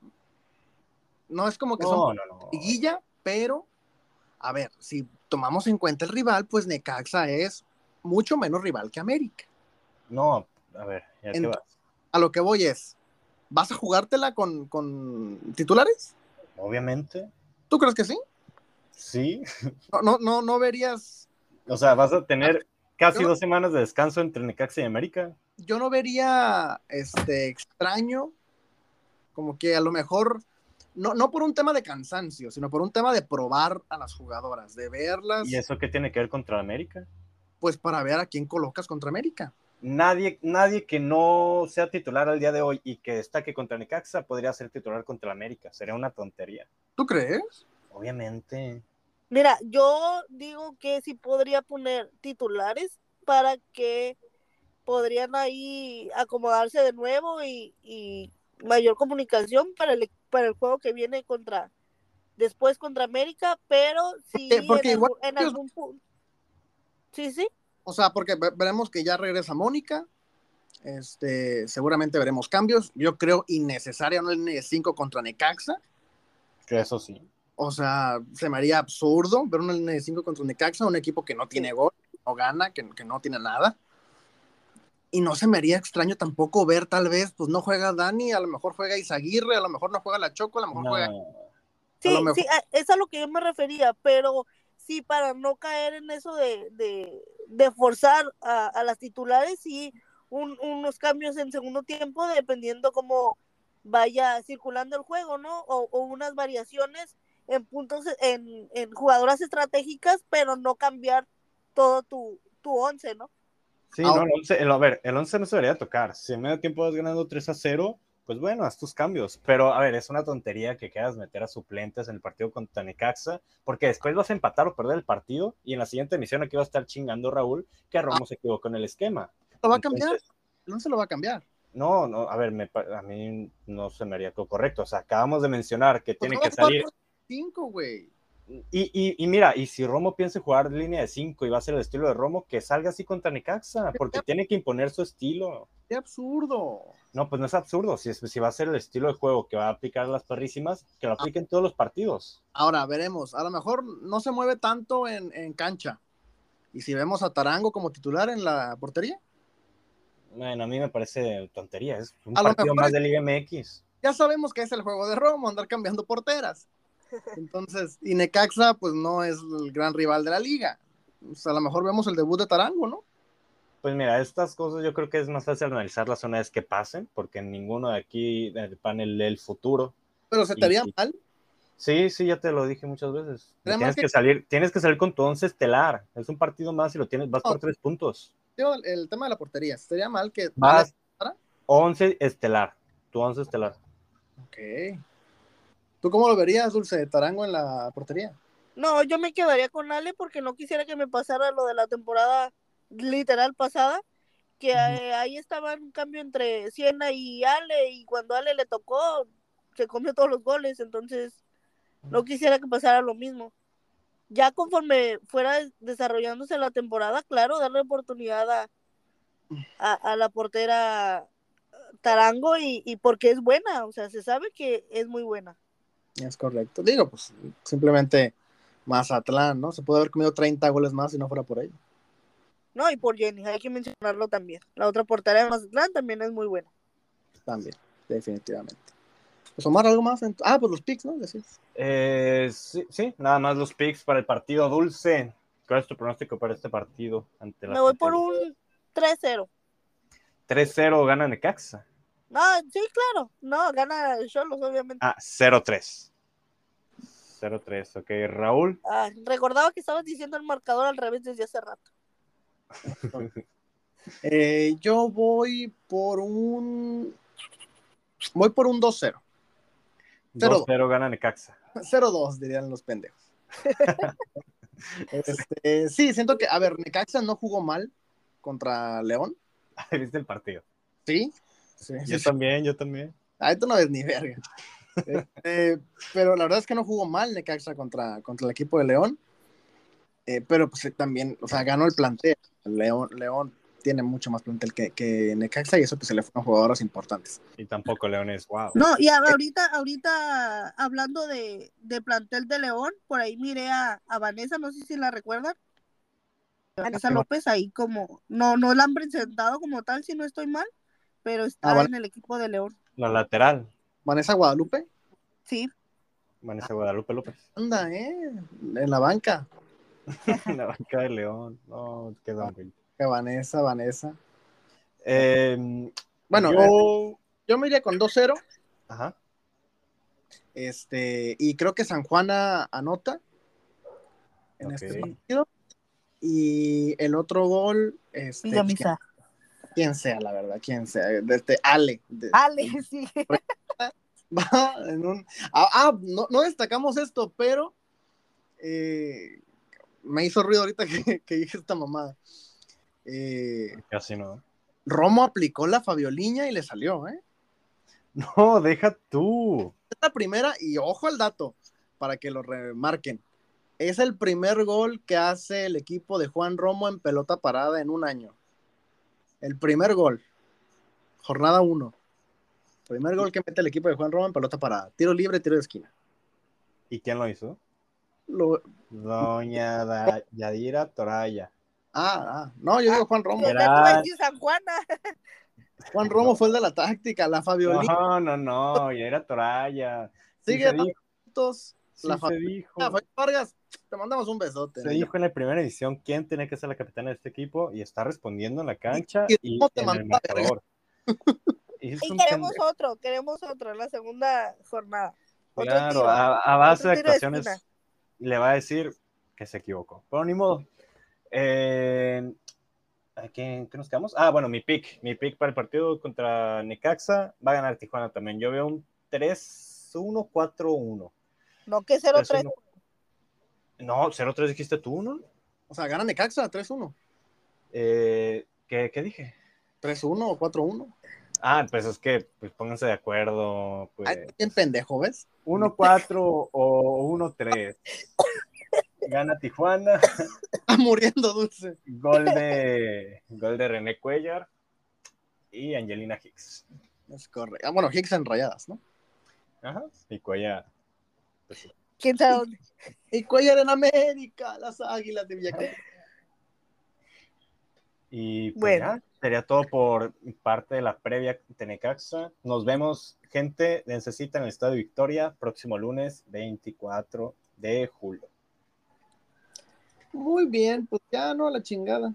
No es como que no, son no, no. liguilla, pero a ver, si tomamos en cuenta el rival, pues Necaxa es mucho menos rival que América. No, a ver, ya En- que. A lo que voy es, ¿vas a jugártela con, con titulares? Obviamente, ¿Tú crees que sí? sí. No, no, no, no verías, O sea, vas a tener casi dos semanas de descanso entre Necaxa y América. yo no vería este extraño, como que a lo mejor, no, no por un tema de cansancio, sino por un tema de probar a las jugadoras, de verlas, ¿Y eso qué tiene que ver contra América? pues para ver a quién colocas contra América. Nadie, nadie que no sea titular al día de hoy y que destaque contra Necaxa podría ser titular contra América. Sería una tontería. ¿Tú crees? Obviamente. Mira, yo digo que sí podría poner titulares para que podrían ahí acomodarse de nuevo y, y mayor comunicación para el, para el juego que viene contra después contra América, pero sí Porque- porque en, igual algún, en ellos- algún punto. Sí, sí. O sea, porque ve- veremos que ya regresa Mónica. Este, seguramente veremos cambios. Yo creo innecesaria una línea de 5 contra Necaxa. Que eso sí. O sea, se me haría absurdo ver una línea de 5 contra Necaxa, un equipo que no tiene gol, no gana, que, que no tiene nada. Y no se me haría extraño tampoco ver, tal vez, pues no juega Dani, a lo mejor juega Izaguirre, a lo mejor no juega la Choco, a lo mejor No. juega. Sí, mejor- sí, a- es a lo que yo me refería, pero sí, para no caer en eso de, de, de forzar a, a las titulares, sí, un- unos cambios en segundo tiempo, dependiendo cómo vaya circulando el juego, ¿no? O, o unas variaciones en puntos, en, en jugadoras estratégicas, pero no cambiar todo tu, tu once, ¿no? Sí, Ahora- no, el 11, el- a ver, el 11 no se debería tocar. Si en medio tiempo vas ganando 3 a 0, pues bueno, haz tus cambios. Pero a ver, es una tontería que quieras meter a suplentes en el partido contra Necaxa, porque después vas a empatar o perder el partido y en la siguiente emisión aquí va a estar chingando Raúl que Romo se equivocó en el esquema. ¿Lo va a cambiar? No se lo va a cambiar. No, no, a ver, me, a mí no se me haría todo correcto. O sea, acabamos de mencionar que tiene que salir. Cinco, güey. Y, y, mira, y si Romo piensa jugar línea de 5 y va a ser el estilo de Romo, que salga así contra Necaxa, porque tiene que imponer su estilo. ¡Qué absurdo! No, pues no es absurdo. Si, si va a ser el estilo de juego que va a aplicar las perrísimas, que lo aplique en todos los partidos. Ahora, veremos. A lo mejor no se mueve tanto en, en cancha. ¿Y si vemos a Tarango como titular en la portería? Bueno, a mí me parece tontería. Es un partido más de Liga MX. Ya sabemos que es el juego de Romo, andar cambiando porteras. Entonces, y Necaxa, pues no es el gran rival de la liga. a lo mejor vemos el debut de Tarango, ¿no? Pues mira, estas cosas yo creo que es más fácil analizarlas una vez que pasen, porque ninguno de aquí del panel lee el futuro. Pero se te haría mal. Sí, sí, ya te lo dije muchas veces. Tienes que... salir, tienes que salir con tu once estelar. Es un partido más y lo tienes, vas por tres puntos. El, el, tema de la portería, sería mal que vas once estelar, tu once estelar. Ok. ¿Tú cómo lo verías, Dulce, Tarango en la portería? No, yo me quedaría con Ale porque no quisiera que me pasara lo de la temporada literal pasada, que ahí estaba un cambio entre Siena y Ale, y cuando Ale le tocó, se comió todos los goles, entonces no quisiera que pasara lo mismo. Ya conforme fuera desarrollándose la temporada, claro, darle oportunidad a, a, la portera Tarango y, y porque es buena, o sea, se sabe que es muy buena. Es correcto. Digo, pues simplemente Mazatlán, ¿no? Se puede haber comido 30 goles más si no fuera por ello. No, y por Jenny, hay que mencionarlo también. La otra portería de Mazatlán también es muy buena. También, definitivamente. Pues Omar, ¿algo más? Ah, pues los picks, ¿no? Eh, sí, sí, nada más los picks para el partido dulce. ¿Cuál es tu pronóstico para este partido? Ante Me voy por un 3-0. 3-0 gana Necaxa. No, sí, claro. No, gana Cholos, obviamente. Ah, 0-3. 0-3, ok. Raúl. Ah, recordaba que estabas diciendo el marcador al revés desde hace rato. eh, yo voy por un. Voy por un 2-0. 2-0 gana Necaxa. 0-2, dirían los pendejos. este, sí, siento que, a ver, Necaxa no jugó mal contra León. ¿Viste el partido? Sí, yo también, yo también. Ah, esto no es ni verga. Este, pero la verdad es que no jugó mal Necaxa contra, contra el equipo de León. Eh, pero pues también, o sea, ganó el plantel. León, León tiene mucho más plantel que, que Necaxa y eso que se le fueron jugadoras importantes. Y tampoco León es wow. No, y ahorita, ahorita hablando de, de plantel de León, por ahí miré a, a Vanessa, no sé si la recuerdan. Vanessa López ahí como, no, no la han presentado como tal, si no estoy mal pero está ah, en el equipo de León. La lateral. Vanessa Guadalupe. Sí. Vanessa Guadalupe López. Anda, ¿eh? En la banca. en la banca de León. No, quedó ah, Que Vanessa, Vanessa. Em, bueno, yo... yo me iría con 2-0. Ajá. Este, y creo que San Juana anota en este partido. Y el otro gol, este, quien sea, la verdad, quien sea, desde Ale. Ale, sí. Va en un... Ah, ah no, destacamos esto, pero eh, me hizo ruido ahorita que, dije esta mamada. Eh, Casi no. Romo aplicó la Fabioliña y le salió, ¿eh? No, deja tú. Es la primera, y ojo al dato, para que lo remarquen. Es el primer gol que hace el equipo de Juan Romo en pelota parada en un año. El primer gol, jornada 1. Primer gol que mete el equipo de Juan Roma en pelota parada. Tiro libre, tiro de esquina. ¿Y quién lo hizo? Doña Yadira Toraya. Ah, ah, no, yo digo Juan Romo. Juan Romo fue el de la táctica, la Fabiolina. No, no, no, Yadira Toraya. Sigue juntos. la se dijo. Vargas, te mandamos un besote. Se dijo en la primera edición quién tiene que ser la capitana de este equipo y está respondiendo en la cancha y, en el marcador. y, queremos otro, queremos otro en la segunda jornada. claro, a, base de actuaciones le va a decir que se equivocó. Pero ni modo. Eh, ¿A quién qué nos quedamos? Ah, bueno, mi pick. Mi pick para el partido contra Necaxa va a ganar Tijuana también. Yo veo un 3-1, 4-1. No, que 0-3. 3-1. No, 0-3 dijiste tú, ¿no? O sea, gana Necaxa 3-1. Eh, ¿qué, ¿Qué dije? 3-1 o 4-1. Ah, pues es que pues pónganse de acuerdo. Pues, Ay, bien pendejo, ¿ves? 1-4 o 1-3. Gana Tijuana. Está muriendo Dulce. Gol de, gol de René Cuellar y Angelina Hicks. Es correcto. Ah, bueno, Hicks en rayadas, ¿no? Ajá. Y Cuellar. pues sí. ¿Quién sabe dónde? Y Cuellar en América, las águilas de Villacampa. Y pues Bueno. ya, sería todo por parte de la previa de Necaxa. Nos vemos, gente. Necesita en el Estadio Victoria, próximo lunes 24 de julio. Muy bien, pues ya no, a la chingada.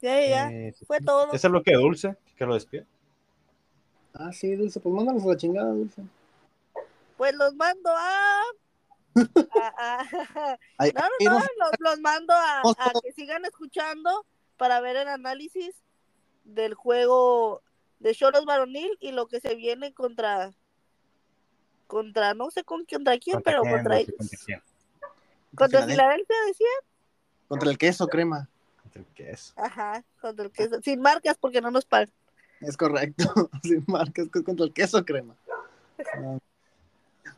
Ya, ya, ya. Eh, Fue todo. Ese es lo que dulce, que lo despide. Ah, sí, Dulce, pues mándanos a la chingada, Dulce. Pues los mando a. a- a- Ay, No, no, no, los, los mando a, que sigan escuchando para ver el análisis del juego de Choros Varonil y lo que se viene contra. Contra, no sé con contra quién, ¿Contra pero quién, contra ellos. ¿Contra quién? Contra Filadelfia. Filadelfia, decía. Contra el queso crema. ¿Contra? Ajá, el queso. Sin marcas porque no nos pagan. Es correcto. Sin marcas, contra el queso crema. Ah.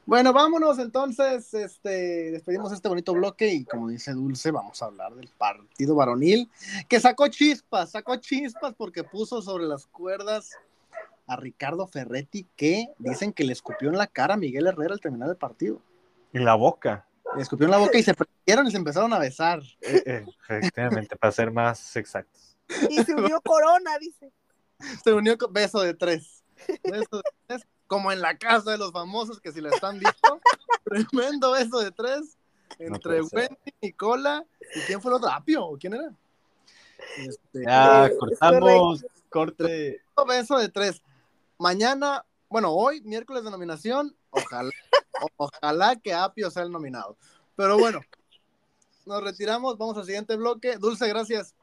Bueno, vámonos entonces. Este, despedimos este bonito bloque y como dice Dulce, vamos a hablar del partido varonil que sacó chispas, sacó chispas porque puso sobre las cuerdas a Ricardo Ferretti que dicen que le escupió en la cara a Miguel Herrera al terminar el partido. Y la boca. Le escupió en la boca y se prendieron y se empezaron a besar. Eh, eh, efectivamente, para ser más exactos. Y se unió Corona, dice. Se unió con beso de tres. Beso de tres, como en la casa de los famosos, que si la están viendo, tremendo beso de tres entre ser. Wendy, Nicola y quién fue el otro, Apio, ¿o quién era? Este, Ya, Es cortamos, corte. beso de tres. Mañana, bueno, hoy, miércoles de nominación, ojalá, o- ojalá que Apio sea el nominado. Pero bueno, nos retiramos, vamos al siguiente bloque. Dulce, gracias.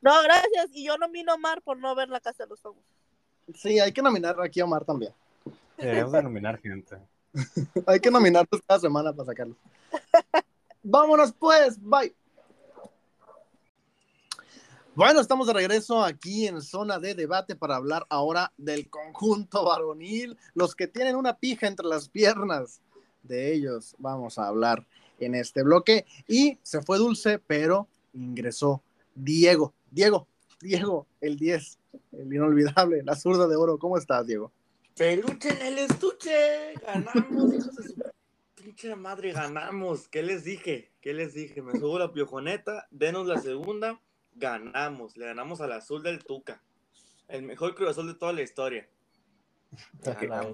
No, gracias. Y yo nomino a Mar por no ver la casa de los famosos. Sí, hay que nominar aquí a Omar también. Deberíamos de nominar gente. Hay que nominarlos cada semana para sacarlos. Vámonos pues, bye. Bueno, estamos de regreso aquí en zona de debate para hablar ahora del conjunto varonil, los que tienen una pija entre las piernas. De ellos vamos a hablar en este bloque. Y se fue dulce, pero ingresó Diego. Diego, Diego, el 10, el inolvidable, la zurda de oro. ¿Cómo estás, Diego? Peluche en el estuche, ganamos, hijos de su pinche madre, ganamos. ¿Qué les dije? ¿Qué les dije? Me subo la piojoneta, denos la segunda, ganamos. Le ganamos al azul del Tuca. El mejor Cruz Azul de toda la historia. Ganamos.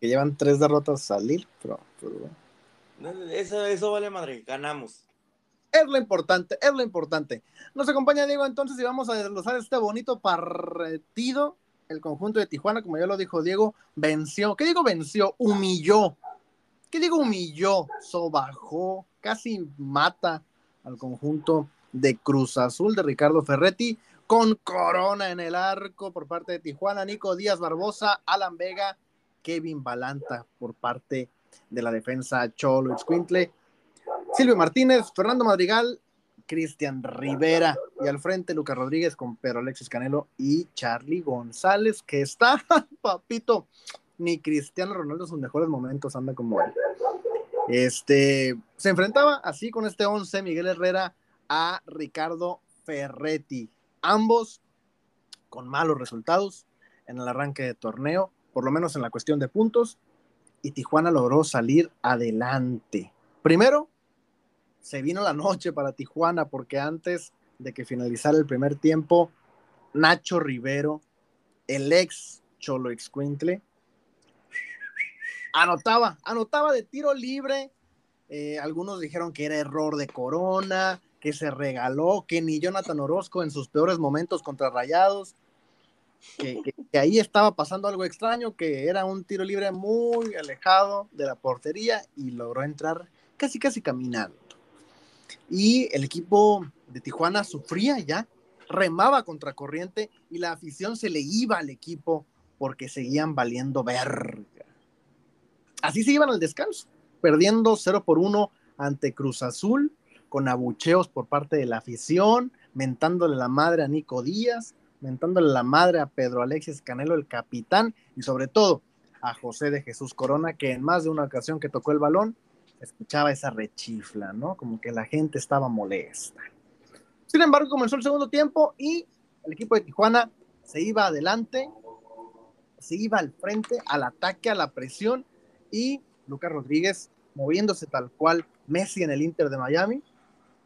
Que llevan tres derrotas al salir, pero, pero bueno. Eso, eso vale madre, ganamos. Es lo importante, es lo importante. Nos acompaña Diego entonces y vamos a desglosar este bonito partido. El conjunto de Tijuana, como ya lo dijo Diego, venció. ¿Qué digo venció? Humilló. ¿Qué digo humilló? Sobajó, casi mata al conjunto de Cruz Azul de Ricardo Ferretti con Corona en el arco por parte de Tijuana, Nico Díaz Barbosa, Alan Vega, Kevin Balanta por parte de la defensa Cholo Quintle. Silvio Martínez, Fernando Madrigal, Cristian Rivera y al frente Lucas Rodríguez con Pedro Alexis Canelo y Charlie González, que está, papito, ni Cristiano Ronaldo en sus mejores momentos anda como él. Este, se enfrentaba así con este 11 Miguel Herrera a Ricardo Ferretti, ambos con malos resultados en el arranque de torneo, por lo menos en la cuestión de puntos, y Tijuana logró salir adelante. Primero, se vino la noche para Tijuana porque antes de que finalizara el primer tiempo, Nacho Rivero, el ex Cholo Excuintle, anotaba, anotaba de tiro libre. Eh, algunos dijeron que era error de Corona, que se regaló, que ni Jonathan Orozco en sus peores momentos contra Rayados, que, que, que ahí estaba pasando algo extraño, que era un tiro libre muy alejado de la portería y logró entrar casi casi caminando. Y el equipo de Tijuana sufría ya remaba contra corriente y la afición se le iba al equipo porque seguían valiendo verga. Así se iban al descanso, perdiendo 0 por 1 ante Cruz Azul, con abucheos por parte de la afición, mentándole la madre a Nico Díaz, mentándole la madre a Pedro Alexis Canelo, el capitán, y sobre todo a José de Jesús Corona, que en más de una ocasión que tocó el balón, escuchaba esa rechifla, ¿no? Como que la gente estaba molesta. Sin embargo, comenzó el segundo tiempo y el equipo de Tijuana se iba adelante, se iba al frente, al ataque, a la presión y Lucas Rodríguez, moviéndose tal cual Messi en el Inter de Miami,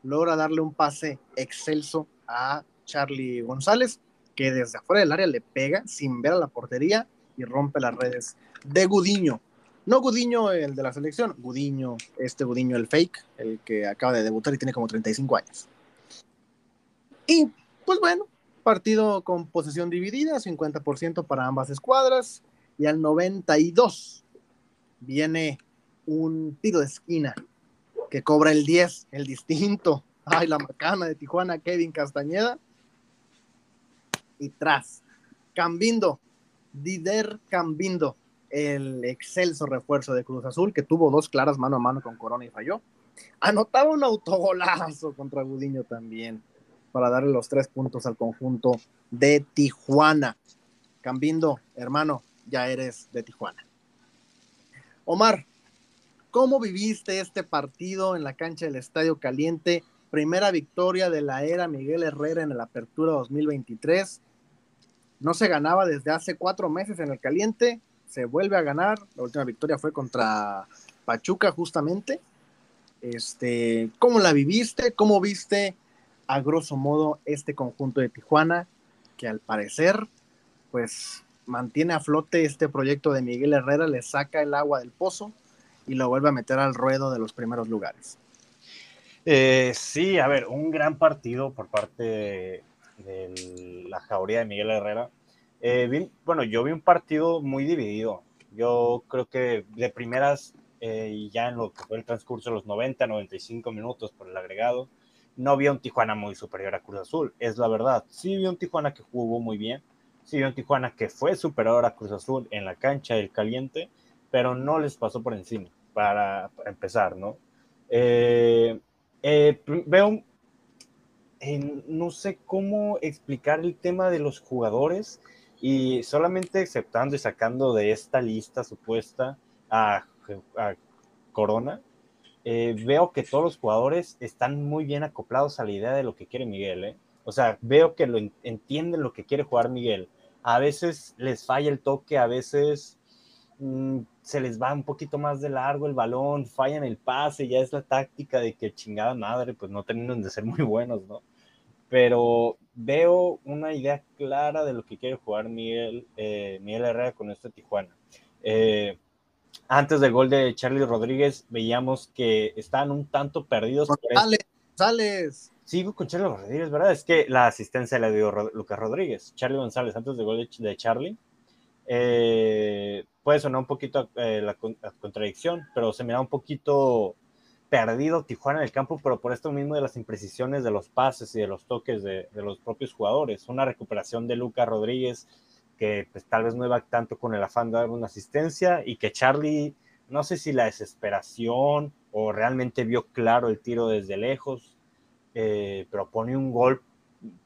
logra darle un pase excelso a Charlie González, que desde afuera del área le pega sin ver a la portería y rompe las redes de Gudiño. No Gudiño el de la selección, Gudiño, este Gudiño el fake, el que acaba de debutar y tiene como 35 años. Y pues bueno, partido con posesión dividida, 50% para ambas escuadras, y al 92 viene un tiro de esquina que cobra el 10, el distinto. Ay, la macana de Tijuana, Kevin Castañeda. Y tras, Cambindo, Dider Cambindo, el excelso refuerzo de Cruz Azul, que tuvo dos claras mano a mano con Corona y falló. Anotaba un autogolazo contra Gudiño también, para darle los tres puntos al conjunto de Tijuana. Cambindo, hermano, ya eres de Tijuana. Omar, ¿cómo viviste este partido en la cancha del Estadio Caliente? Primera victoria de la era Miguel Herrera en la Apertura 2023. No se ganaba desde hace cuatro meses en el Caliente se vuelve a ganar. La última victoria fue contra Pachuca, justamente. Este, ¿Cómo la viviste? ¿Cómo viste a grosso modo este conjunto de Tijuana? Que al parecer, pues mantiene a flote este proyecto de Miguel Herrera, le saca el agua del pozo y lo vuelve a meter al ruedo de los primeros lugares. Eh, sí, a ver, un gran partido por parte de, de la jauría de Miguel Herrera. Eh, bueno, yo vi un partido muy dividido. Yo creo que de primeras, eh, ya en lo que fue el transcurso de los 90, 95 minutos por el agregado, no vi un Tijuana muy superior a Cruz Azul, es la verdad. Sí vi un Tijuana que jugó muy bien, sí vi un Tijuana que fue superior a Cruz Azul en la cancha del caliente, pero no les pasó por encima, para, empezar, ¿no? Eh, veo, no sé cómo explicar el tema de los jugadores y solamente aceptando y sacando de esta lista supuesta a, Corona, eh, veo que todos los jugadores están muy bien acoplados a la idea de lo que quiere Miguel. ¿eh? O sea, veo que lo entienden lo que quiere jugar Miguel. A veces les falla el toque, a veces mm, se les va un poquito más de largo el balón, fallan el pase, ya es la táctica de que chingada madre, pues no terminan de ser muy buenos, ¿no? Pero veo una idea clara de lo que quiere jugar Miguel, eh, Miguel Herrera con este Tijuana. Eh, antes del gol de Charlie Rodríguez, veíamos que estaban un tanto perdidos. Sales, sales. Sigo con Charlie Rodríguez, ¿verdad? Es que la asistencia le dio Lucas Rodríguez. Charlie González, antes del gol de, Charlie. Eh, puede sonar un poquito la, contradicción, pero se me da un poquito perdido Tijuana en el campo, pero por esto mismo de las imprecisiones de los pases y de los toques de, los propios jugadores. Una recuperación de Lucas Rodríguez que pues, tal vez no iba tanto con el afán de dar una asistencia y que Charlie, no sé si la desesperación o realmente vio claro el tiro desde lejos, eh, pero pone un gol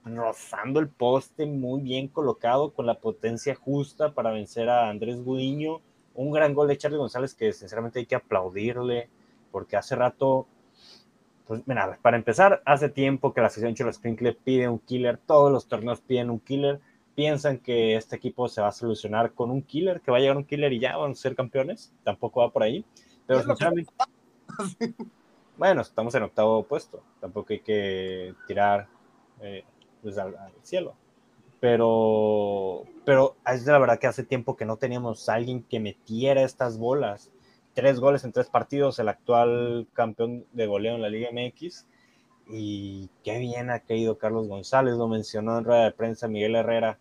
rozando el poste muy bien colocado con la potencia justa para vencer a Andrés Gudiño. Un gran gol de Charlie González que sinceramente hay que aplaudirle porque hace rato, pues mira, para empezar, hace tiempo que la sesión Cholo Sprinkle pide un killer, todos los torneos piden un killer, piensan que este equipo se va a solucionar con un killer, que va a llegar un killer y ya van a ser campeones, tampoco va por ahí, pero sinceramente... Bueno, estamos en octavo puesto, tampoco hay que tirar eh, pues, al, cielo. Pero, pero es la verdad que hace tiempo que no teníamos a alguien que metiera estas bolas tres goles en tres partidos, el actual campeón de goleo en la Liga MX. Y qué bien ha caído Carlos González, lo mencionó en rueda de prensa Miguel Herrera,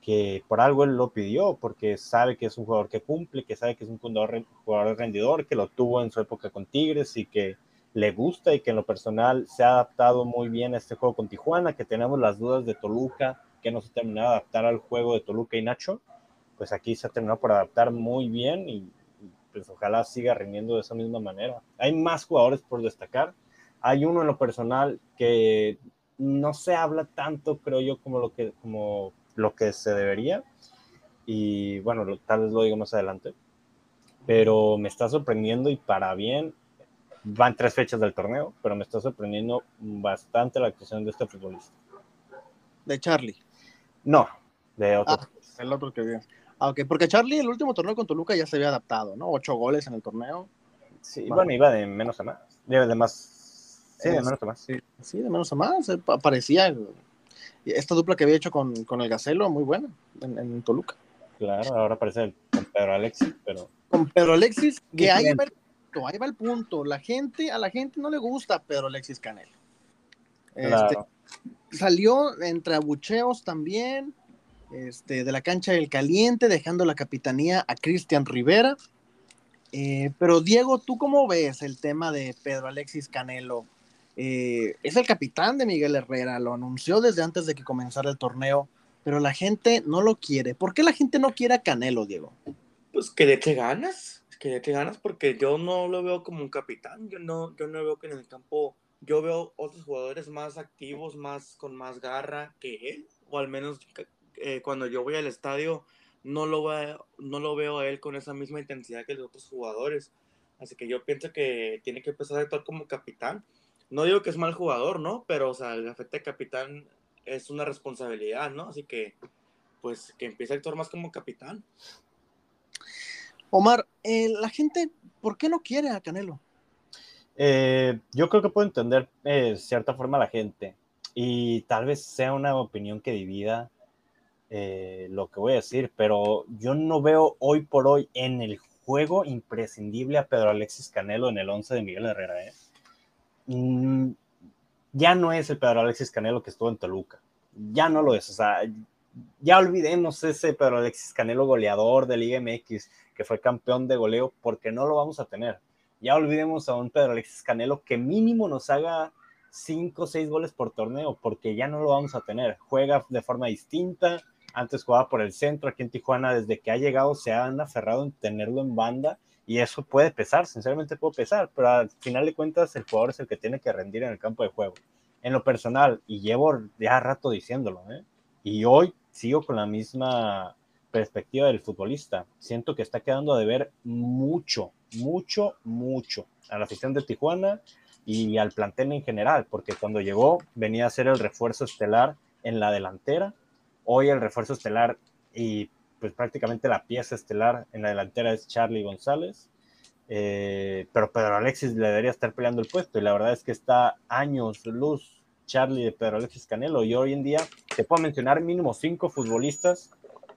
que por algo él lo pidió, porque sabe que es un jugador que cumple, que sabe que es un jugador, jugador rendidor, que lo tuvo en su época con Tigres y que le gusta y que en lo personal se ha adaptado muy bien a este juego con Tijuana, que tenemos las dudas de Toluca, que no se terminó de adaptar al juego de Toluca y Nacho, pues aquí se ha terminado por adaptar muy bien y, pues ojalá siga rindiendo de esa misma manera. Hay más jugadores por destacar. Hay uno en lo personal que no se habla tanto, creo yo, como lo que, como lo que se debería. Y bueno, tal vez lo digo más adelante. Pero me está sorprendiendo y para bien. Van tres fechas del torneo, pero me está sorprendiendo bastante la actuación de este futbolista. De Charlie. No, de otro. Ah, el otro que vi. Ah, ok, porque Charlie el último torneo con Toluca ya se había adaptado, ¿no? Ocho goles en el torneo. Sí, bueno, iba de menos a más. De, más. Sí, de menos a más. Sí, de menos a más. Parecía esta dupla que había hecho con, el Gacelo, muy buena en, Toluca. Claro, ahora parece con Pedro Alexis, pero. Con Pedro Alexis, que ahí va, el punto, ahí va el punto. La gente, a la gente no le gusta Pedro Alexis Canel. Este, salió entre abucheos también este, de la cancha del caliente, dejando la capitanía a Cristian Rivera. Eh, pero Diego, ¿tú cómo ves el tema de Pedro Alexis Canelo? Eh, es el capitán de Miguel Herrera, lo anunció desde antes de que comenzara el torneo, pero la gente no lo quiere. ¿Por qué la gente no quiere a Canelo, Diego? Pues que le eche ganas, que le eche ganas, porque yo no lo veo como un capitán, yo no, yo no veo que en el campo, yo veo otros jugadores más activos, más con más garra que él, o al menos eh, cuando yo voy al estadio no lo, veo, no lo veo a él con esa misma intensidad que los otros jugadores. Así que yo pienso que tiene que empezar a actuar como capitán. No digo que es mal jugador, ¿no? Pero, o sea, el gafete de capitán es una responsabilidad, ¿no? Así que, pues, que empiece a actuar más como capitán. Omar, eh, la gente, ¿por qué no quiere a Canelo? Eh, yo creo que puedo entender de cierta forma a la gente y tal vez sea una opinión que divida eh, lo que voy a decir, pero yo no veo hoy por hoy en el juego imprescindible a Pedro Alexis Canelo en el 11 de Miguel Herrera. ¿eh? Mm, ya no es el Pedro Alexis Canelo que estuvo en Toluca. Ya no lo es. O sea, ya olvidemos ese Pedro Alexis Canelo goleador de Liga MX que fue campeón de goleo porque no lo vamos a tener. Ya olvidemos a un Pedro Alexis Canelo que mínimo nos haga 5 o 6 goles por torneo porque ya no lo vamos a tener. Juega de forma distinta, antes jugaba por el centro, aquí en Tijuana, desde que ha llegado se han aferrado en tenerlo en banda y eso puede pesar, sinceramente puede pesar, pero al final de cuentas el jugador es el que tiene que rendir en el campo de juego. En lo personal, y llevo ya rato diciéndolo, ¿eh? y hoy sigo con la misma perspectiva del futbolista. Siento que está quedando de ver mucho, mucho, mucho a la afición de Tijuana y al plantel en general, porque cuando llegó venía a ser el refuerzo estelar en la delantera Hoy el refuerzo estelar y pues prácticamente la pieza estelar en la delantera es Charlie González. Eh, pero Pedro Alexis le debería estar peleando el puesto y la verdad es que está años luz Charlie de Pedro Alexis Canelo y hoy en día te puedo mencionar mínimo cinco futbolistas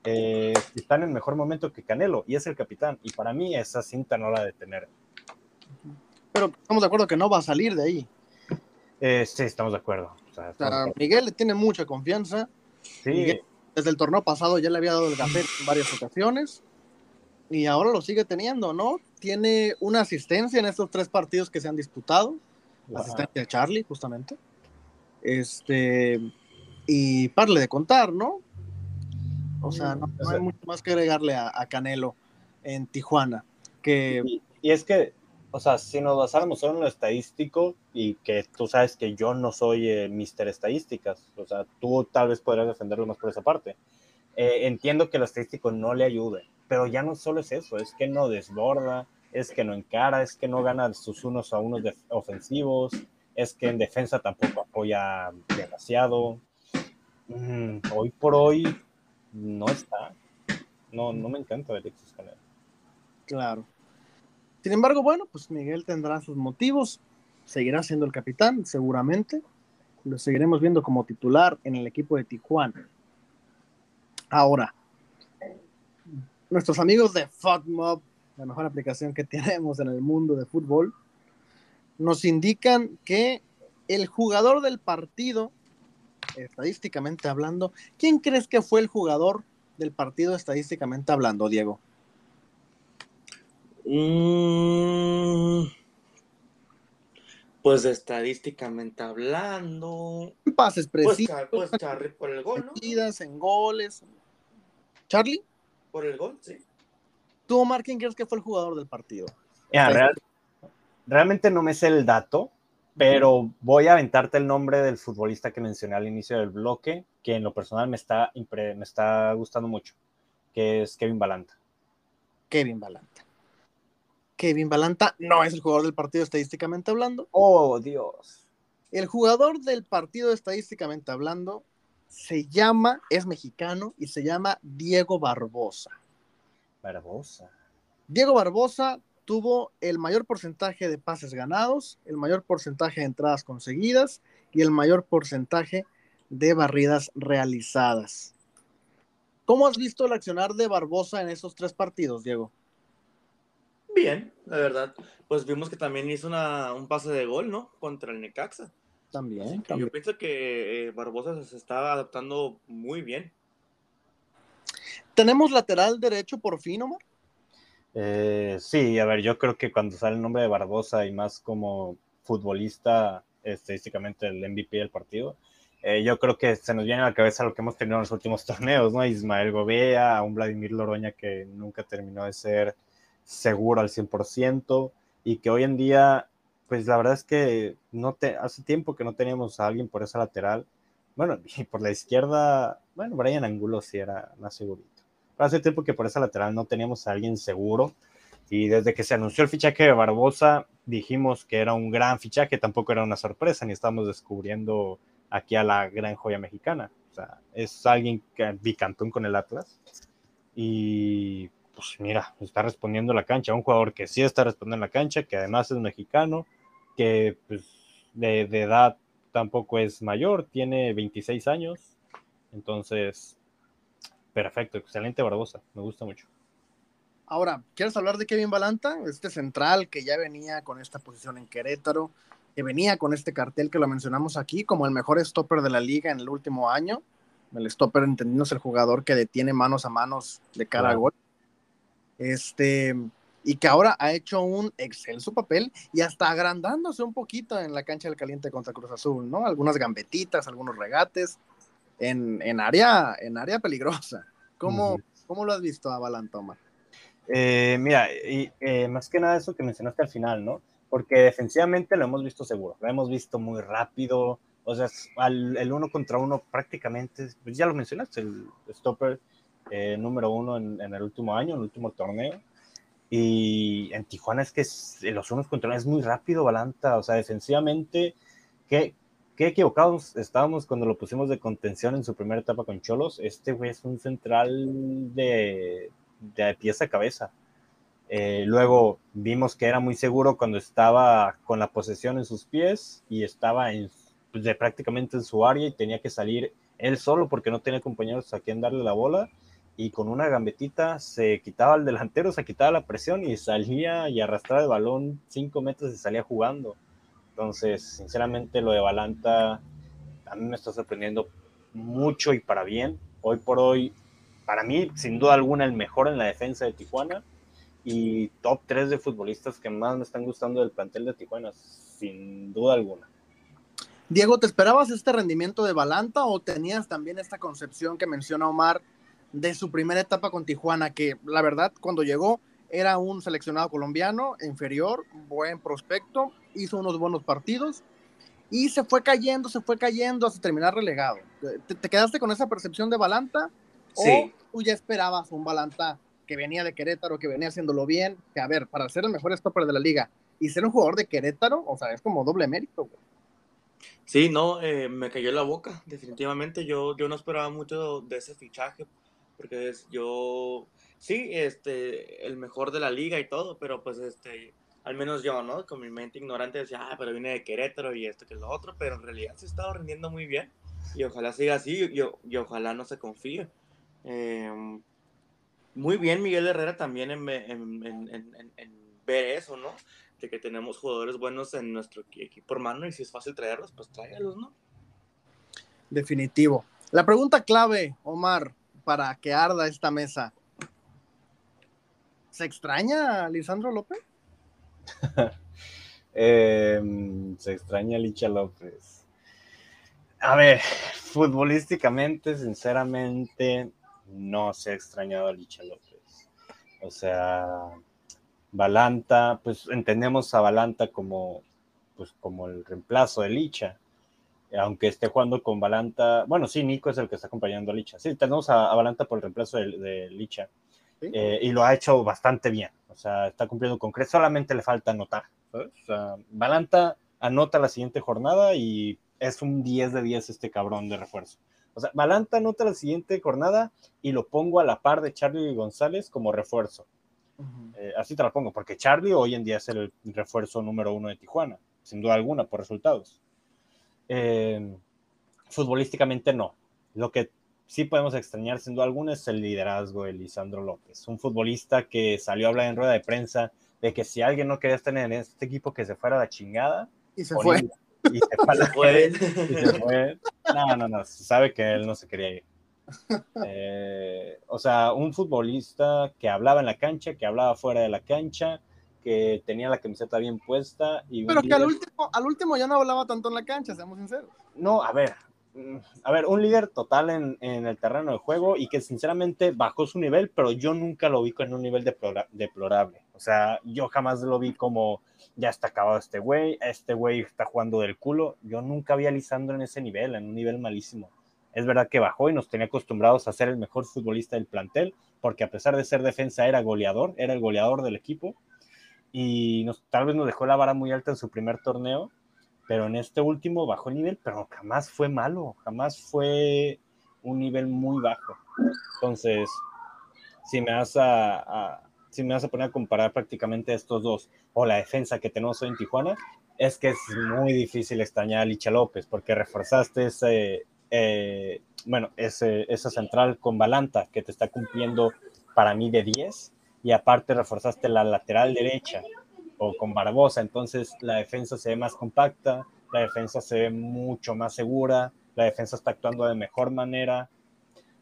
eh, que están en mejor momento que Canelo y es el capitán y para mí esa cinta no la de tener. Pero estamos de acuerdo que no va a salir de ahí. Eh, sí, estamos de acuerdo. Miguel le tiene mucha confianza Sí. Desde el torneo pasado ya le había dado el café en varias ocasiones y ahora lo sigue teniendo, ¿no? Tiene una asistencia en estos tres partidos que se han disputado, asistencia de Charlie, justamente. Este, y parle de contar, ¿no? O sea, no, hay mucho más que agregarle a, Canelo en Tijuana. Que... y, es que o sea, si nos basáramos solo en lo estadístico y que tú sabes que yo no soy eh, mister estadísticas, o sea, tú tal vez podrías defenderlo más por esa parte. Eh, entiendo que lo estadístico no le ayude, pero ya no solo es eso, es que no desborda, es que no encara, es que no gana sus unos a unos ofensivos, es que en defensa tampoco apoya demasiado. Mm, hoy por hoy no está. No, no me encanta Alexis Canelo. Claro. Sin embargo, bueno, pues Miguel tendrá sus motivos, seguirá siendo el capitán, seguramente. Lo seguiremos viendo como titular en el equipo de Tijuana. Ahora, nuestros amigos de FUTMOB, la mejor aplicación que tenemos en el mundo de fútbol, nos indican que el jugador del partido, estadísticamente hablando, ¿quién crees que fue el jugador del partido estadísticamente hablando, Diego? Mm, Pues estadísticamente hablando, Pases pues, precisos, pues Charlie por el gol, en goles. Charlie, Por el gol, sí. tú, Omar, ¿quién crees que fue el jugador del partido? Mira, está. real- realmente no me sé el dato, pero voy a aventarte el nombre del futbolista que mencioné al inicio del bloque, que en lo personal me está, impre- me está gustando mucho, que es Kevin Balanta. Kevin Balanta. Kevin Balanta no es el jugador del partido estadísticamente hablando. Oh, Dios. El jugador del partido estadísticamente hablando se llama, es mexicano y se llama Diego Barbosa. Barbosa. Diego Barbosa tuvo el mayor porcentaje de pases ganados, el mayor porcentaje de entradas conseguidas y el mayor porcentaje de barridas realizadas. ¿Cómo has visto el accionar de Barbosa en esos tres partidos, Diego? Bien, la verdad. Pues vimos que también hizo una, un pase de gol, ¿no? Contra el Necaxa. También, también. Yo pienso que eh, Barbosa se está adaptando muy bien. ¿Tenemos lateral derecho por fin, Omar? Eh, sí, a ver, yo creo que cuando sale el nombre de Barbosa y más como futbolista, estadísticamente el MVP del partido, eh, yo creo que se nos viene a la cabeza lo que hemos tenido en los últimos torneos, ¿no? Ismael Gobea, a un Vladimir Loroña que nunca terminó de ser seguro al 100% y que hoy en día, pues la verdad es que no te, hace tiempo que no teníamos a alguien por esa lateral. Bueno, y por la izquierda, bueno, Brian Angulo sí era más segurito. Pero hace tiempo que por esa lateral no teníamos a alguien seguro. Y desde que se anunció el fichaje de Barbosa, dijimos que era un gran fichaje, tampoco era una sorpresa, ni estamos descubriendo aquí a la gran joya mexicana. O sea, es alguien que bicantón con el Atlas. Y pues mira, está respondiendo en la cancha, un jugador que sí está respondiendo en la cancha, que además es mexicano, que pues de, de edad tampoco es mayor, tiene 26 años. Entonces, perfecto, excelente Barbosa, me gusta mucho. Ahora, ¿quieres hablar de Kevin Balanta? Este central que ya venía con esta posición en Querétaro, que venía con este cartel que lo mencionamos aquí como el mejor stopper de la liga en el último año. El stopper, entendiendo, es el jugador que detiene manos a manos de cara a Claro. gol. Este, y que ahora ha hecho un excelso papel y hasta agrandándose un poquito en la cancha del caliente contra Cruz Azul, ¿no? Algunas gambetitas, algunos regates en, en área, en área peligrosa. ¿Cómo. ¿Cómo lo has visto a? Eh, mira, y, eh, más que nada eso que mencionaste al final, ¿no? Porque defensivamente lo hemos visto seguro, lo hemos visto muy rápido, o sea, al- el uno contra uno prácticamente, pues ya lo mencionaste, el stopper eh, número uno en, en el último año, en el último torneo. Y en Tijuana es que es- los unos contra es muy rápido, Balanta, o sea, defensivamente, qué, qué equivocados estábamos cuando lo pusimos de contención en su primera etapa con Cholos. Este güey es un central de, de pieza a cabeza. Eh, luego vimos que era muy seguro cuando estaba con la posesión en sus pies y estaba en, pues, de prácticamente en su área y tenía que salir él solo porque no tenía compañeros a quien darle la bola y con una gambetita se quitaba al delantero, se quitaba la presión y salía y arrastraba el balón cinco metros y salía jugando. Entonces, sinceramente, lo de Balanta a mí me está sorprendiendo mucho y para bien. Hoy por hoy, para mí, sin duda alguna, el mejor en la defensa de Tijuana y top 3 de futbolistas que más me están gustando del plantel de Tijuana, sin duda alguna. Diego, ¿te esperabas este rendimiento de Balanta o tenías también esta concepción que menciona Omar de su primera etapa con Tijuana? Que la verdad, cuando llegó, era un seleccionado colombiano, inferior, buen prospecto, hizo unos buenos partidos y se fue cayendo, se fue cayendo hasta terminar relegado. ¿Te, te quedaste con esa percepción de Balanta? Sí. ¿O tú ya esperabas un Balanta que venía de Querétaro, que venía haciéndolo bien? Que a ver, para ser el mejor stopper de la liga y ser un jugador de Querétaro, o sea, es como doble mérito, güey. Sí, no, eh, me cayó la boca, definitivamente. Yo, yo no esperaba mucho de ese fichaje, porque es, yo, sí, este, el mejor de la liga y todo, pero pues, este, al menos yo, ¿no? Con mi mente ignorante decía, ah, pero viene de Querétaro y esto que lo otro, pero en realidad se estaba rindiendo muy bien y ojalá siga así y, y ojalá no se confíe. Eh, muy bien Miguel Herrera también en, en, en, en, en ver eso, ¿no? de que tenemos jugadores buenos en nuestro equipo hermano y si es fácil traerlos, pues tráigalos, ¿no? Definitivo. La pregunta clave, Omar, para que arda esta mesa. ¿Se extraña a Lisandro López? Em, se extraña a Licha López. A ver, futbolísticamente, sinceramente, no se ha extrañado a Licha López. O sea, Balanta, pues entendemos a Balanta como, pues, como el reemplazo de Licha, aunque esté jugando con Balanta. Bueno, sí, Nico es el que está acompañando a Licha. Sí, tenemos a, Balanta por el reemplazo de, Licha. Eh, y lo ha hecho bastante bien. O sea, está cumpliendo con creces. Solamente le falta anotar. O sea, Balanta anota la siguiente jornada y es un 10 de 10 este cabrón de refuerzo. O sea, Balanta anota la siguiente jornada y lo pongo a la par de Charlie González como refuerzo. Eh, así te lo pongo, porque Charlie hoy en día es el refuerzo número uno de Tijuana, sin duda alguna, por resultados. Eh, futbolísticamente no. Lo que sí podemos extrañar, sin duda alguna, es el liderazgo de Lisandro López, un futbolista que salió a hablar en rueda de prensa de que si alguien no quería estar en este equipo, que se fuera a la chingada. Y se fue. Y se fue. y se fue. No, no, no, sabe que él no se quería ir. Eh, o sea, un futbolista que hablaba en la cancha, que hablaba fuera de la cancha, que tenía la camiseta bien puesta. Y Pero que al, último, al último ya no hablaba tanto en la cancha, seamos sinceros. No, a ver, mm, a ver, un líder total en, en, el terreno de juego y que sinceramente bajó su nivel, pero yo nunca lo vi con un nivel deplorable. O sea, yo jamás lo vi como ya está acabado este güey, este güey está jugando del culo. Yo nunca vi a Lisandro en ese nivel, en un nivel malísimo. Es verdad que bajó y nos tenía acostumbrados a ser el mejor futbolista del plantel, porque a pesar de ser defensa era goleador, era el goleador del equipo y nos, tal vez nos dejó la vara muy alta en su primer torneo, pero en este último bajó el nivel, pero jamás fue malo, jamás fue un nivel muy bajo. Entonces, si me vas a, si me vas a poner a comparar prácticamente estos dos o la defensa que tenemos hoy en Tijuana, es que es muy difícil extrañar a Licha López porque reforzaste ese, eh, bueno, ese, esa central con Balanta que te está cumpliendo para mí de 10 y aparte reforzaste la lateral derecha o con Barbosa, entonces la defensa se ve más compacta, la defensa se ve mucho más segura, la defensa está actuando de mejor manera,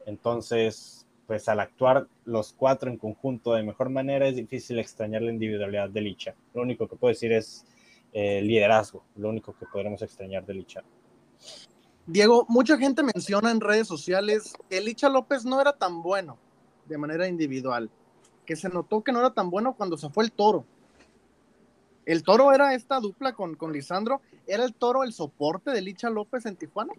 entonces pues al actuar los cuatro en conjunto de mejor manera es difícil extrañar la individualidad de Licha. Lo único que puedo decir es eh, liderazgo, lo único que podremos extrañar de Licha. Diego, mucha gente menciona en redes sociales que Licha López no era tan bueno de manera individual, que se notó que no era tan bueno cuando se fue el toro. ¿El toro era esta dupla con, con Lisandro? ¿Era el toro el soporte de Licha López en Tijuana?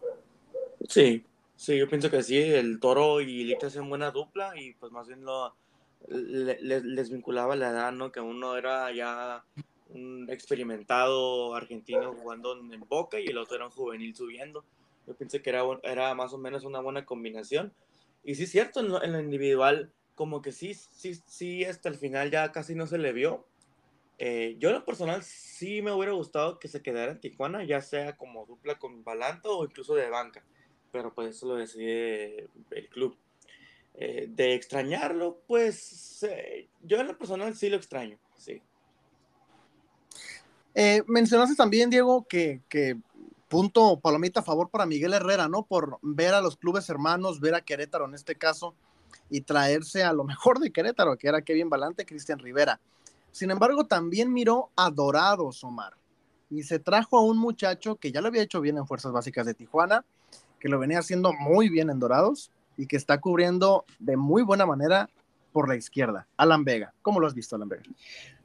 Sí, sí, yo pienso que sí. El toro y Licha hacían buena dupla y pues más bien lo, les vinculaba la edad, ¿no? Que uno era ya un experimentado argentino jugando en Boca y el otro era un juvenil subiendo. Yo pensé que era, era más o menos una buena combinación. Y sí, cierto, en lo, individual, como que sí, sí, sí, hasta el final ya casi no se le vio. Eh, yo en lo personal sí me hubiera gustado que se quedara en Tijuana, ya sea como dupla con Balanto o incluso de banca, pero pues eso lo decide el club. Eh, de extrañarlo, pues eh, yo en lo personal sí lo extraño, sí. mencionaste también, Diego, que, que punto palomita a favor para Miguel Herrera, ¿no? Por ver a los clubes hermanos, ver a Querétaro en este caso y traerse a lo mejor de Querétaro, que era Kevin Balante, Cristian Rivera. Sin embargo, también miró a Dorados, Omar, y se trajo a un muchacho que ya lo había hecho bien en Fuerzas Básicas de Tijuana, que lo venía haciendo muy bien en Dorados y que está cubriendo de muy buena manera por la izquierda, Alan Vega. ¿Cómo lo has visto, Alan Vega?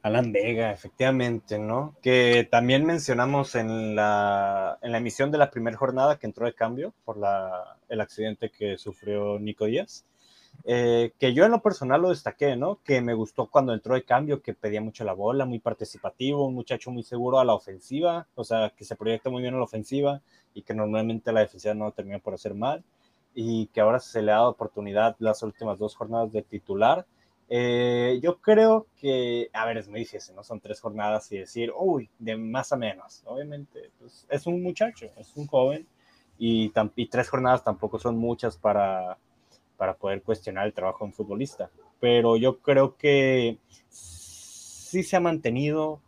Alan Vega, efectivamente, ¿no? Que también mencionamos en la, en la emisión de la primera jornada que entró de cambio por la, el accidente que sufrió Nico Díaz. Eh, que yo en lo personal lo destaqué, ¿no? Que me gustó cuando entró de cambio, que pedía mucho la bola, muy participativo, un muchacho muy seguro a la ofensiva, o sea, que se proyecta muy bien a la ofensiva y que normalmente la defensiva no termina por hacer mal, y que ahora se le ha dado oportunidad las últimas dos jornadas de titular eh, yo creo que, a ver, es muy difícil, ¿no? Son tres jornadas y decir, uy, de más a menos. Obviamente, pues, es un muchacho, es un joven y, y, tres jornadas tampoco son muchas para, para poder cuestionar el trabajo de un futbolista. Pero yo creo que sí se ha mantenido,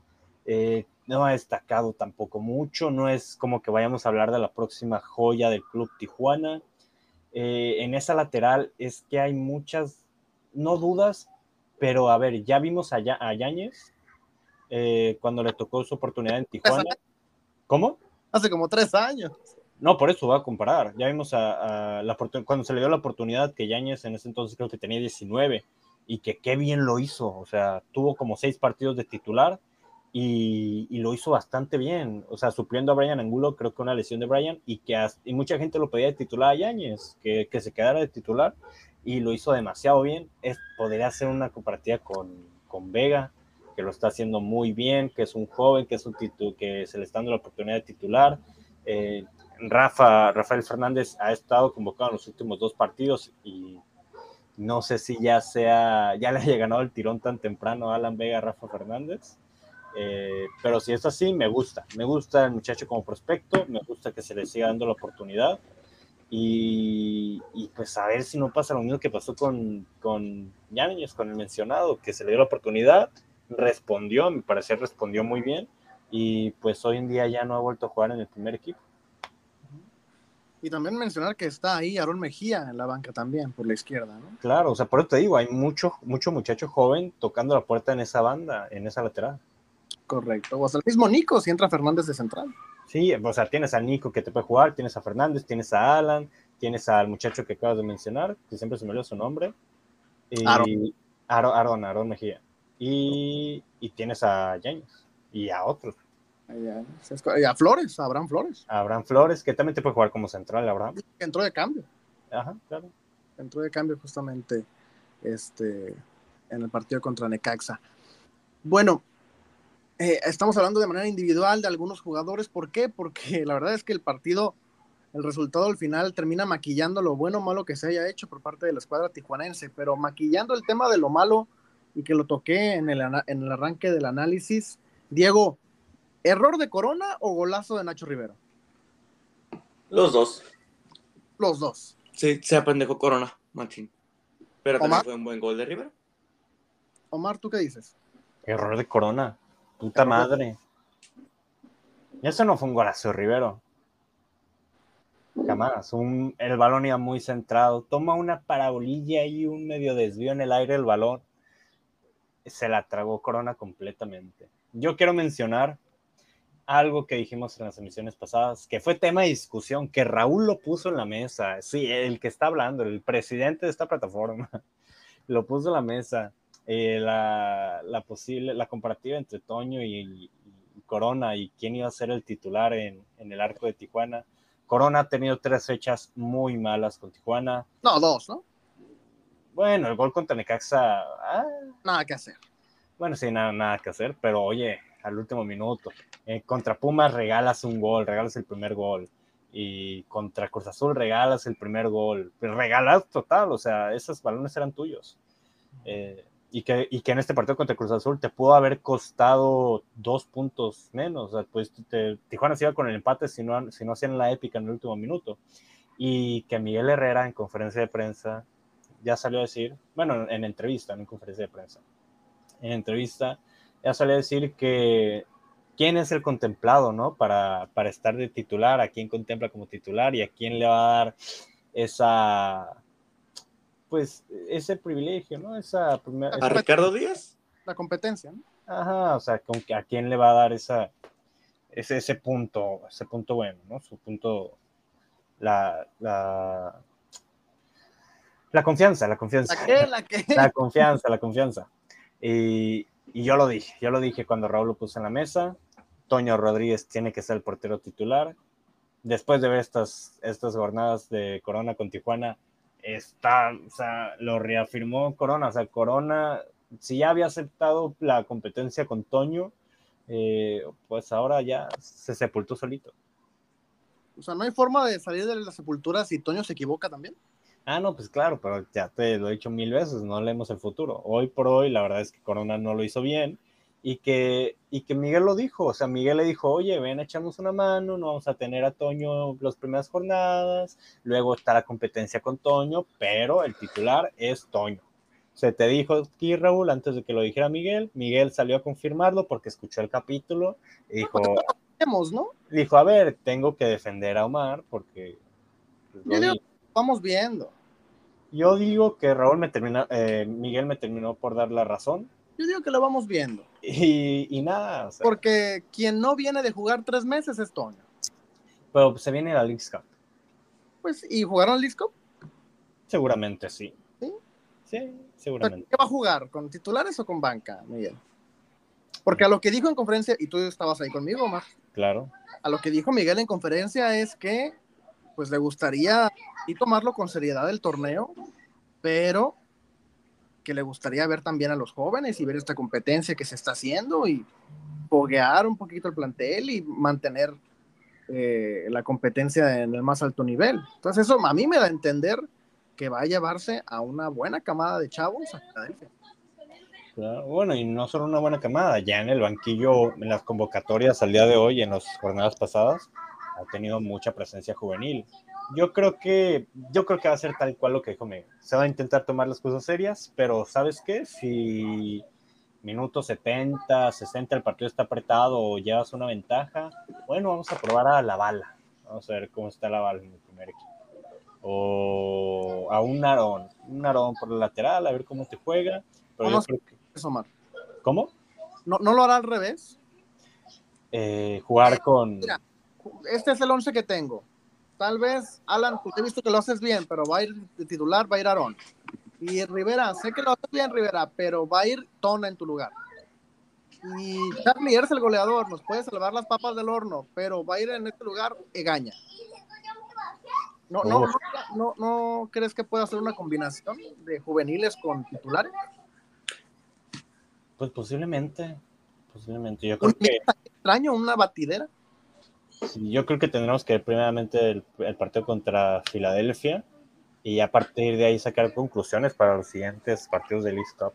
eh, no ha destacado tampoco mucho, no es como que vayamos a hablar de la próxima joya del Club Tijuana. Eh, en esa lateral es que hay muchas, no dudas, pero a ver, ya vimos a, a Yáñez, eh, cuando le tocó su oportunidad en Tijuana. ¿Cómo? Hace como tres años. No, por eso va a comparar. Ya vimos a, la cuando se le dio la oportunidad que Yáñez en ese entonces creo que tenía 19 y que qué bien lo hizo. O sea, tuvo como seis partidos de titular y, lo hizo bastante bien. O sea, supliendo a Brian Angulo, creo que una lesión de Brian y que y mucha gente lo pedía de titular a Yáñez, que, que, se quedara de titular y lo hizo demasiado bien. Es, podría hacer una comparativa con, con Vega, que lo está haciendo muy bien, que es un joven, que es un que se le está dando la oportunidad de titular. Eh, Rafa, Rafael Fernández ha estado convocado en los últimos dos partidos y no sé si ya sea, ya le haya ganado el tirón tan temprano a Alan Vega, Rafa Fernández. Eh, pero si es así, me gusta. Me gusta el muchacho como prospecto, me gusta que se le siga dando la oportunidad. Y, pues a ver si no pasa lo mismo que pasó con, con Yáñez, con el mencionado, que se le dio la oportunidad, respondió, a mi parecer respondió muy bien. Y pues hoy en día ya no ha vuelto a jugar en el primer equipo. Y también mencionar que está ahí Aaron Mejía en la banca también, por la izquierda, ¿no? Claro, o sea, por eso te digo, hay mucho, mucho muchacho joven tocando la puerta en esa banda, en esa lateral. Correcto. O hasta el mismo Nico, si entra Fernández de central. Sí, o sea, tienes a Nico que te puede jugar, tienes a Fernández, tienes a Alan, tienes al muchacho que acabas de mencionar, que siempre se me olvidó su nombre. Y Aaron. Aaron, Aaron Mejía. Y, y tienes a James y a otros. Y a Flores, a Abraham Flores. Abraham Flores, que también te puede jugar como central, Abraham. Entró de cambio. Ajá, claro. Entró de cambio justamente este, en el partido contra Necaxa. Bueno, eh, estamos hablando de manera individual de algunos jugadores. ¿Por qué? Porque la verdad es que el partido, el resultado al final termina maquillando lo bueno o malo que se haya hecho por parte de la escuadra tijuanense, pero maquillando el tema de lo malo y que lo toqué en el, en el arranque del análisis. Diego, ¿Error de Corona o golazo de Nacho Rivera? Los dos. Los dos. Sí, se apendejó Corona, machín. Pero también fue un buen gol de Rivera. Omar, ¿tú qué dices? Error de Corona. Puta madre. Eso no fue un golazo de Rivero. Jamás. Un, el balón iba muy centrado. Toma una parabolilla y un medio desvío en el aire el balón. Se la tragó Corona completamente. Yo quiero mencionar algo que dijimos en las emisiones pasadas, que fue tema de discusión, que Raúl lo puso en la mesa. Sí, el que está hablando, el presidente de esta plataforma, lo puso en la mesa. Eh, la, la, posible, la comparativa entre Toño y, Corona y quién iba a ser el titular en, en, el arco de Tijuana. Corona ha tenido tres fechas muy malas con Tijuana. No, dos, ¿no? Bueno, el gol contra Necaxa. Ah, nada que hacer. Bueno, sí, nada, nada que hacer, pero oye, al último minuto. Eh, contra Pumas regalas un gol, regalas el primer gol. Y contra Cruz Azul regalas el primer gol. Regalas total, o sea, esos balones eran tuyos. Eh, y, que, y que en este partido contra Cruz Azul te pudo haber costado dos puntos menos. O sea, pues Tijuana se iba con el empate si no, si no hacían la épica en el último minuto. Y que Miguel Herrera en conferencia de prensa ya salió a decir, bueno, en entrevista, no en conferencia de prensa, en entrevista ya salió a decir que quién es el contemplado, ¿no? Para, para estar de titular, a quién contempla como titular y a quién le va a dar esa, pues, ese privilegio, ¿no? Esa primera, ¿A Ricardo Díaz? La competencia, ¿no? Ajá, o sea, a quién le va a dar esa, ese, ese punto, ese punto bueno, ¿no? Su punto, la, la, la confianza, la confianza. ¿La qué? ¿La qué? La confianza, la confianza. Y, y yo lo dije, yo lo dije cuando Raúl lo puso en la mesa. Toño Rodríguez tiene que ser el portero titular. Después de ver estas, estas jornadas de Corona con Tijuana, está, o sea, lo reafirmó Corona. O sea, Corona, si ya había aceptado la competencia con Toño, eh, pues ahora ya se sepultó solito. O sea, no hay forma de salir de la sepultura si Toño se equivoca también. Ah, no, pues claro, pero ya te lo he dicho mil veces, no leemos el futuro. Hoy por hoy, la verdad es que Corona no lo hizo bien y que, y que Miguel lo dijo, o sea, Miguel le dijo, oye, ven, echamos una mano, no vamos a tener a Toño las primeras jornadas, luego está la competencia con Toño, pero el titular es Toño. Se te dijo aquí, Raúl, antes de que lo dijera Miguel, Miguel salió a confirmarlo porque escuchó el capítulo y dijo, ¿no? Dijo, a ver, tengo que defender a Omar porque... Pues, vamos viendo. Yo digo que Raúl me terminó, eh, Miguel me terminó por dar la razón. Yo digo que lo vamos viendo. Y, y nada, o sea, Porque quien no viene de jugar tres meses es Toño. pero se viene la League Cup. Pues, ¿y jugaron al disco? Seguramente sí. ¿Sí? Sí, seguramente. ¿Qué va a jugar? ¿Con titulares o con banca, Miguel? Porque a lo que dijo en conferencia, y tú estabas ahí conmigo, Omar, Claro. a lo que dijo Miguel en conferencia es que pues le gustaría y tomarlo con seriedad el torneo, pero que le gustaría ver también a los jóvenes y ver esta competencia que se está haciendo y foguear un poquito el plantel y mantener eh, la competencia en el más alto nivel. Entonces eso a mí me da a entender que va a llevarse a una buena camada de chavos a Filadelfia. Bueno, y no solo una buena camada, ya en el banquillo, en las convocatorias al día de hoy, en las jornadas pasadas, ha tenido mucha presencia juvenil. Yo creo que, yo creo que va a ser tal cual lo que dijo Miguel. Se va a intentar tomar las cosas serias, pero ¿sabes qué? Si minutos 70, 60 el partido está apretado o llevas una ventaja, bueno, vamos a probar a la bala. Vamos a ver cómo está la bala en el primer equipo. O a un Narón, un Narón por la lateral, a ver cómo te juega. Pero yo creo que- Eso, Omar. ¿Cómo? ¿No, ¿No lo hará al revés? Eh, jugar con... Mira. Este es el 11 que tengo. Tal vez, Alan, tú he visto que lo haces bien, pero va a ir de titular, va a ir Aarón. Y Rivera, sé que lo haces bien, Rivera, pero va a ir Tona en tu lugar. Y Charlie, eres el goleador, nos puede salvar las papas del horno, pero va a ir en este lugar Egaña. No, no, Uf. no, no, ¿no crees que pueda hacer una combinación de juveniles con titulares? Pues posiblemente, posiblemente. Yo creo que, extraño, una batidera. Yo creo que tendremos que ver primeramente el, el partido contra Filadelfia y a partir de ahí sacar conclusiones para los siguientes partidos de League Cup.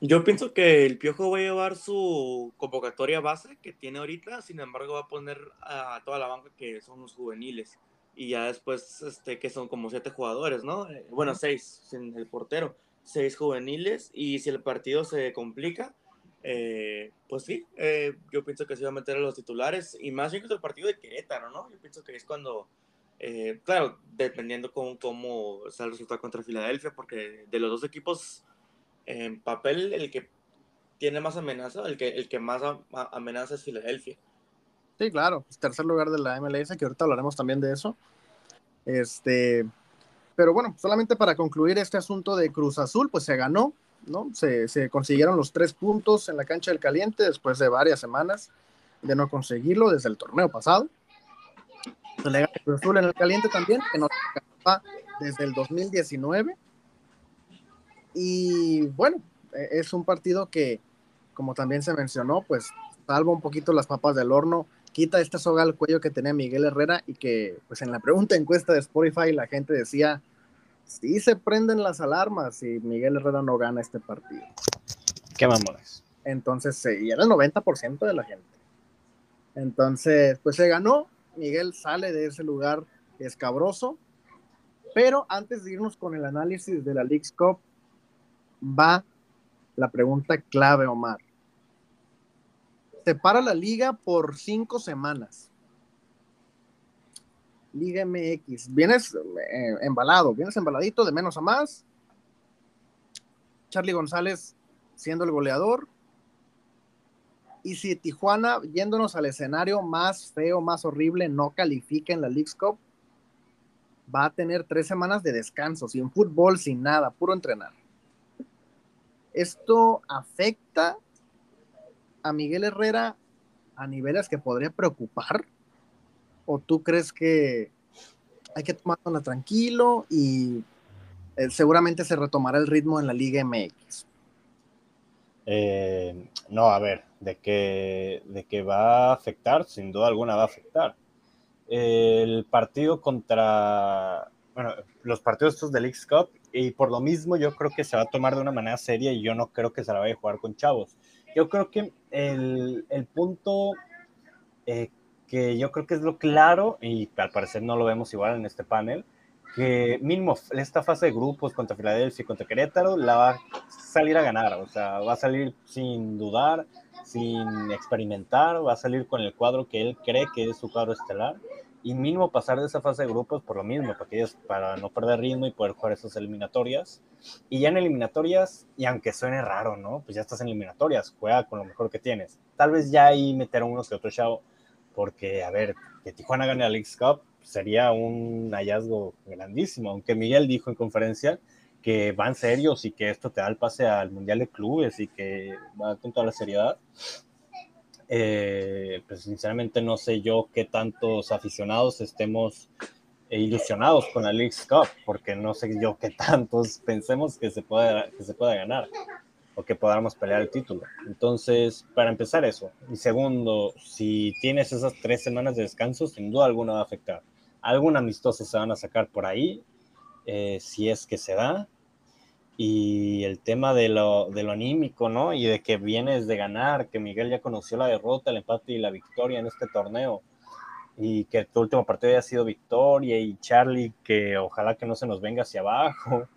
Yo pienso que el Piojo va a llevar su convocatoria base que tiene ahorita, sin embargo va a poner a toda la banca que son los juveniles y ya después este que son como siete jugadores, ¿no? Eh, Bueno, seis sin el portero, seis juveniles y si el partido se complica, eh, pues sí, eh, yo pienso que se va a meter a los titulares y más bien contra el partido de Querétaro, ¿no? Yo pienso que es cuando, eh, claro, dependiendo cómo, cómo sea el resultado contra Filadelfia, porque de los dos equipos en papel el que tiene más amenaza, el que, el que más amenaza es Filadelfia. Sí, claro, es tercer lugar de la MLS, que ahorita hablaremos también de eso. Este, pero bueno, solamente para concluir este asunto de Cruz Azul, pues se ganó, ¿no? Se, consiguieron los tres puntos en la cancha del caliente después de varias semanas de no conseguirlo desde el torneo pasado. Se le gana Cruz Azul en el caliente también, que no desde el 2019. Y bueno, eh, es un partido que, como también se mencionó, pues salva un poquito las papas del horno, quita esta soga al cuello que tenía Miguel Herrera y que pues en la pregunta encuesta de Spotify la gente decía, sí se prenden las alarmas si Miguel Herrera no gana este partido. Qué mamones. Entonces, sí, y era el 90% de la gente. Entonces, pues se ganó, Miguel sale de ese lugar escabroso, pero antes de irnos con el análisis de la League's Cup, va la pregunta clave, Omar. Se para la liga por cinco semanas. Liga MX. Vienes eh, embalado, vienes embaladito de menos a más. Charlie González siendo el goleador. Y si Tijuana, yéndonos al escenario más feo, más horrible, no califica en la League's Cup, va a tener tres semanas de descanso, sin fútbol, sin nada, puro entrenar. ¿Esto afecta a Miguel Herrera a niveles que podría preocupar? ¿O tú crees que hay que tomarlo tranquilo y eh, seguramente se retomará el ritmo en la Liga MX? Eh, no, a ver, de que, de que va a afectar, sin duda alguna va a afectar. El partido contra, bueno, los partidos estos de Leagues Cup, y por lo mismo yo creo que se va a tomar de una manera seria y yo no creo que se la vaya a jugar con chavos. Yo creo que el, el punto eh, que yo creo que es lo claro, y al parecer no lo vemos igual en este panel, que mínimo esta fase de grupos contra Filadelfia y contra Querétaro la va a salir a ganar, o sea, va a salir sin dudar, sin experimentar, va a salir con el cuadro que él cree que es su cuadro estelar y mínimo pasar de esa fase de grupos por lo mismo, para, ellos, para no perder ritmo y poder jugar esas eliminatorias. Y ya en eliminatorias, y aunque suene raro, ¿no? Pues ya estás en eliminatorias, juega con lo mejor que tienes. Tal vez ya ahí meter a unos que otro chavo, porque, a ver, que Tijuana gane la League Cup sería un hallazgo grandísimo, aunque Miguel dijo en conferencia que van serios y que esto te da el pase al Mundial de Clubes y que va con toda la seriedad. Eh, pues sinceramente no sé yo qué tantos aficionados estemos ilusionados con la League Cup, porque no sé yo qué tantos pensemos que se pueda, que se pueda ganar o que podamos pelear el título. Entonces, para empezar eso. Y segundo, si tienes esas tres semanas de descanso, sin duda alguna va a afectar. Algún amistoso se van a sacar por ahí, eh, si es que se da y el tema de lo, de lo anímico, ¿no? Y de que vienes de ganar, que Miguel ya conoció la derrota, el empate y la victoria en este torneo, y que tu último partido haya sido victoria, y Charlie, que ojalá que no se nos venga hacia abajo,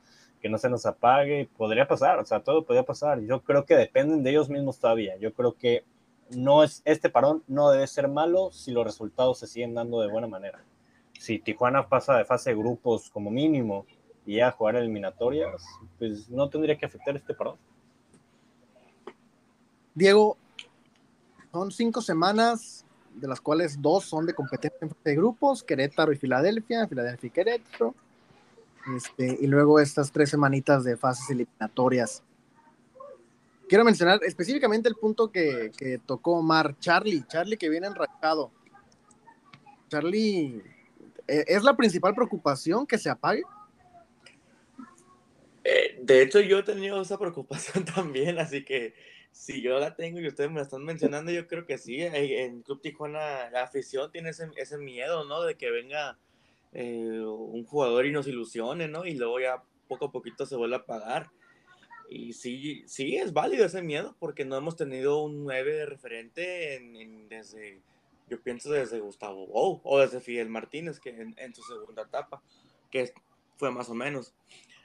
que no se nos apague, podría pasar, o sea, todo podría pasar. Yo creo que dependen de ellos mismos todavía. Yo creo que no es, este parón no debe ser malo si los resultados se siguen dando de buena manera. Si Tijuana pasa de fase grupos como mínimo, y a jugar eliminatorias, pues no tendría que afectar este parón. Diego, son cinco semanas, de las cuales dos son de competencia de grupos, Querétaro y Filadelfia, Filadelfia y Querétaro, este, y luego estas tres semanitas de fases eliminatorias. Quiero mencionar específicamente el punto que, tocó Omar, Charlie, Charlie que viene enrachado. Charlie, ¿e-, ¿es la principal preocupación que se apague? Eh, de hecho, yo he tenido esa preocupación también, así que si yo la tengo y ustedes me la están mencionando, yo creo que sí. Eh, en Club Tijuana, la afición tiene ese, ese miedo, ¿no? De que venga eh, un jugador y nos ilusione, ¿no? Y luego ya poco a poquito se vuelve a pagar. Y sí, sí, es válido ese miedo, porque no hemos tenido un 9 referente en, desde, yo pienso desde Gustavo Bou o desde Fidel Martínez, que en, su segunda etapa, que fue más o menos.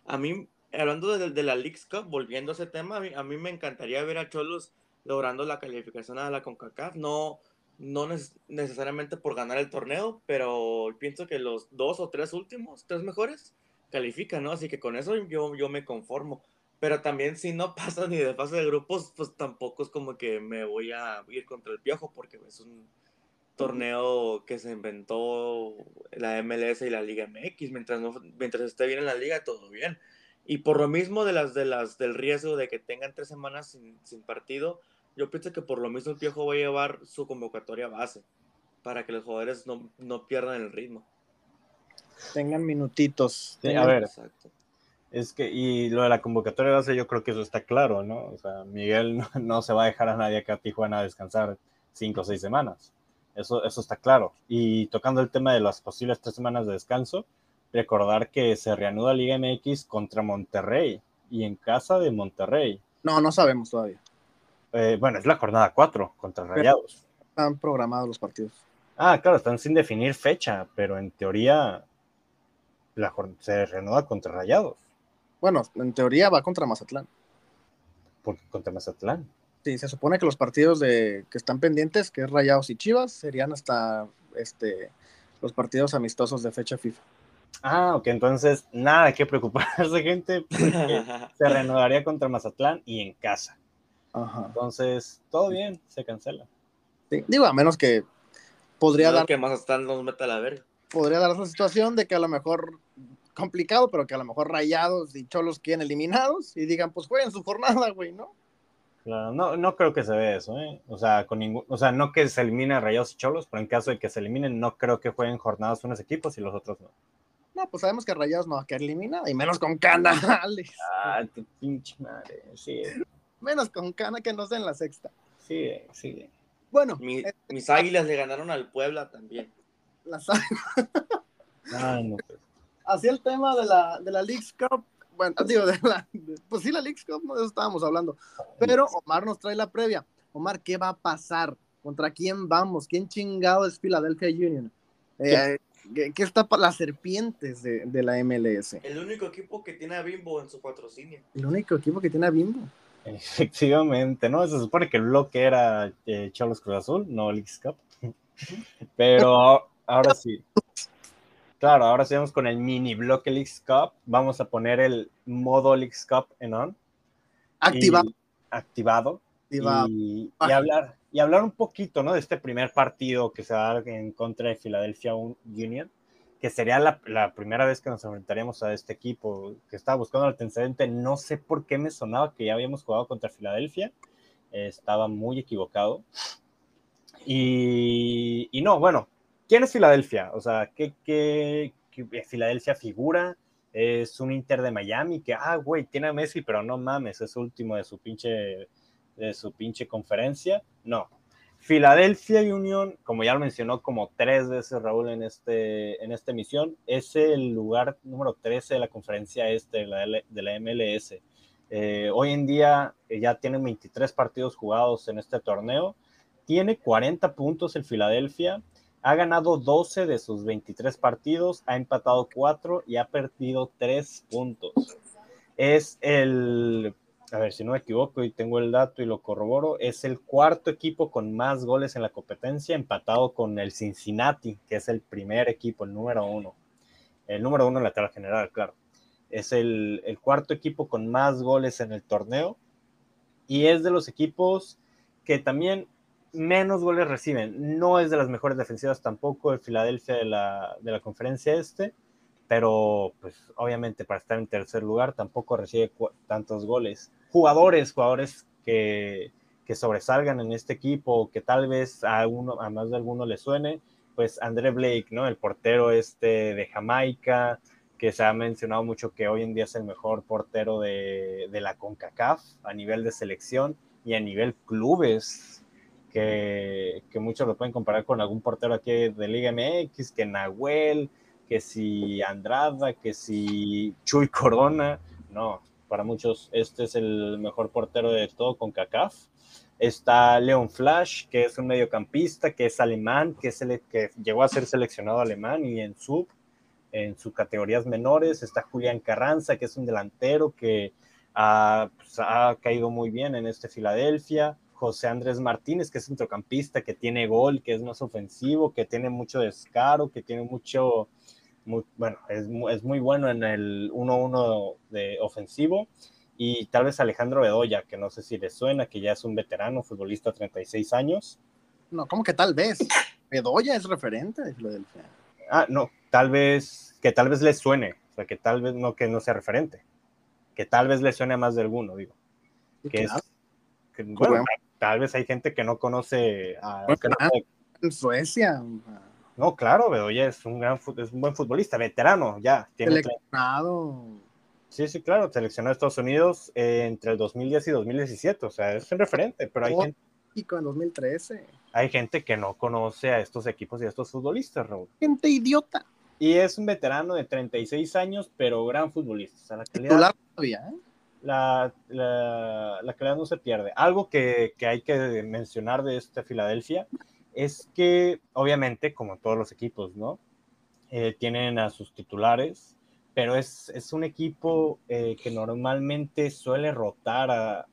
A mí hablando de, de, la Leagues Cup, volviendo a ese tema, a mí, me encantaría ver a Cholos logrando la calificación a la CONCACAF, no, no necesariamente por ganar el torneo, pero pienso que los dos o tres últimos, tres mejores, califican, ¿no? Así que con eso yo, yo me conformo. Pero también si no pasa ni de fase de grupos, pues tampoco es como que me voy a ir contra el piojo, porque es un torneo que se inventó la MLS y la Liga MX. Mientras, no, mientras esté bien en la liga, todo bien. Y por lo mismo de las, de las, del riesgo de que tengan tres semanas sin, sin partido, yo pienso que por lo mismo el Piojo va a llevar su convocatoria base para que los jugadores no, no pierdan el ritmo. Tengan minutitos. a ver, Exacto. es que, y lo de la convocatoria base, yo creo que eso está claro, ¿no? O sea, Miguel no, no se va a dejar a nadie acá a Tijuana a descansar cinco o seis semanas. Eso, eso está claro. Y tocando el tema de las posibles tres semanas de descanso, recordar que se reanuda Liga MX contra Monterrey y en casa de Monterrey. No, no sabemos todavía. Eh, bueno, es la jornada 4 contra Rayados. Están programados los partidos. Ah, claro, están sin definir fecha, pero en teoría la se reanuda contra Rayados. Bueno, en teoría va contra Mazatlán. ¿Por qué contra Mazatlán? Sí, se supone que los partidos de, que están pendientes, que es Rayados y Chivas, serían hasta este, los partidos amistosos de fecha FIFA. Ah, ok, entonces nada que preocuparse, gente, porque se renovaría contra Mazatlán y en casa. Ajá. Entonces, todo bien, se cancela. Sí, digo, a menos que podría dar. que Mazatlán nos meta la verga. Podría dar esa situación de que a lo mejor complicado, pero que a lo mejor rayados y cholos quieren eliminados y digan, pues jueguen su jornada, güey, ¿no? Claro, no, no creo que se vea eso, ¿eh? O sea, con ningún, o sea, no que se eliminen rayados y cholos, pero en caso de que se eliminen, no creo que jueguen jornadas unos equipos y los otros no. No, pues sabemos que Rayados no va a quedar eliminado, y menos con Cana, Ah, tu pinche madre, sí. Menos con Cana que no sea en la sexta. Sí, sí. Bueno. Eh, mis águilas le ganaron al Puebla también. Las águilas. ah, no. Así el tema de la, de la League's Cup. Bueno, digo, de la, pues sí, la League's Cup, no de eso estábamos hablando. Pero Omar nos trae la previa. Omar, ¿qué va a pasar? ¿Contra quién vamos? ¿Quién chingado es Philadelphia Union? Eh, ¿Qué está para las serpientes de, la MLS? El único equipo que tiene a Bimbo en su patrocinio. El único equipo que tiene a Bimbo. Efectivamente, ¿no? Se supone que el bloque era eh, Cruz Azul, no Leagues Cup. Pero ahora sí. Claro, ahora seguimos con el mini bloque Leagues Cup. Vamos a poner el modo Leagues Cup en on. Activado. Y- activado. Activado. Y, y Ah. hablar, y hablar un poquito, ¿no? De este primer partido que se va en contra de Philadelphia Union, que sería la, primera vez que nos enfrentaríamos a este equipo que estaba buscando el antecedente. No sé por qué me sonaba que ya habíamos jugado contra Filadelfia. Eh, estaba muy equivocado. Y, y no, bueno, ¿quién es Filadelfia? O sea, ¿qué, qué, qué- Filadelfia figura? Es un Inter de Miami que, ah, güey, tiene a Messi, pero no mames, es último de su pinche, de su pinche conferencia. No. Filadelfia Union, como ya lo mencionó como tres veces Raúl en, este, en esta emisión, es el lugar número 13 de la conferencia este de la, MLS. Eh, hoy en día eh, ya tienen 23 partidos jugados en este torneo. Tiene 40 puntos el Filadelfia. Ha ganado 12 de sus 23 partidos, ha empatado 4 y ha perdido 3 puntos. Es el, a ver si no me equivoco y tengo el dato y lo corroboro, es el cuarto equipo con más goles en la competencia, empatado con el Cincinnati, que es el primer equipo, el número uno. El número uno en la tabla general, claro. Es el, el cuarto equipo con más goles en el torneo y es de los equipos que también menos goles reciben. No es de las mejores defensivas tampoco el Filadelfia de la, de la conferencia este, pero pues obviamente para estar en tercer lugar tampoco recibe tantos goles. Jugadores, jugadores que, que sobresalgan en este equipo, que tal vez a, uno, a más de alguno le suene, pues André Blake, ¿no? El portero este de Jamaica, que se ha mencionado mucho que hoy en día es el mejor portero de, de la CONCACAF a nivel de selección y a nivel clubes, que, que muchos lo pueden comparar con algún portero aquí de Liga MX, que Nahuel, que si Andrada, que si Chuy Corona, no, para muchos este es el mejor portero de todo con CACAF. Está Leon Flash, que es un mediocampista, que es alemán, que es el que llegó a ser seleccionado alemán y en sub, en sus categorías menores. Está Julián Carranza, que es un delantero que ha, pues, ha caído muy bien en este Filadelfia. José Andrés Martínez, que es centrocampista, que tiene gol, que es más ofensivo, que tiene mucho descaro, que tiene mucho, muy, bueno, es, es muy bueno en el 1-1 de ofensivo. Y tal vez Alejandro Bedoya, que no sé si le suena, que ya es un veterano, futbolista 36 años. No, ¿cómo que tal vez? Bedoya es referente de Filadelfia. Ah, no, tal vez, que tal vez le suene, o sea, que tal vez no que no sea referente, que tal vez le suene a más de alguno, digo. Que es, que, bueno, tal vez hay gente que no conoce a... Bueno, que no sabe- En Suecia, no, claro, Bedoya es un gran, es un buen futbolista, veterano, ya. Tiene seleccionado. sí, sí, claro, seleccionó a Estados Unidos eh, entre el 2010 y 2017, o sea, es un referente, pero hay, Oh. gente, en 2013. hay gente que no conoce a estos equipos y a estos futbolistas, Raúl. Gente idiota. Y es un veterano de 36 años, pero gran futbolista. O sea, la calidad, todavía, ¿eh? la, la, la calidad no se pierde. Algo que, que hay que mencionar de este Filadelfia es que, obviamente, como todos los equipos, ¿no? Eh, tienen a sus titulares, pero es, es un equipo eh, que normalmente suele rotar a,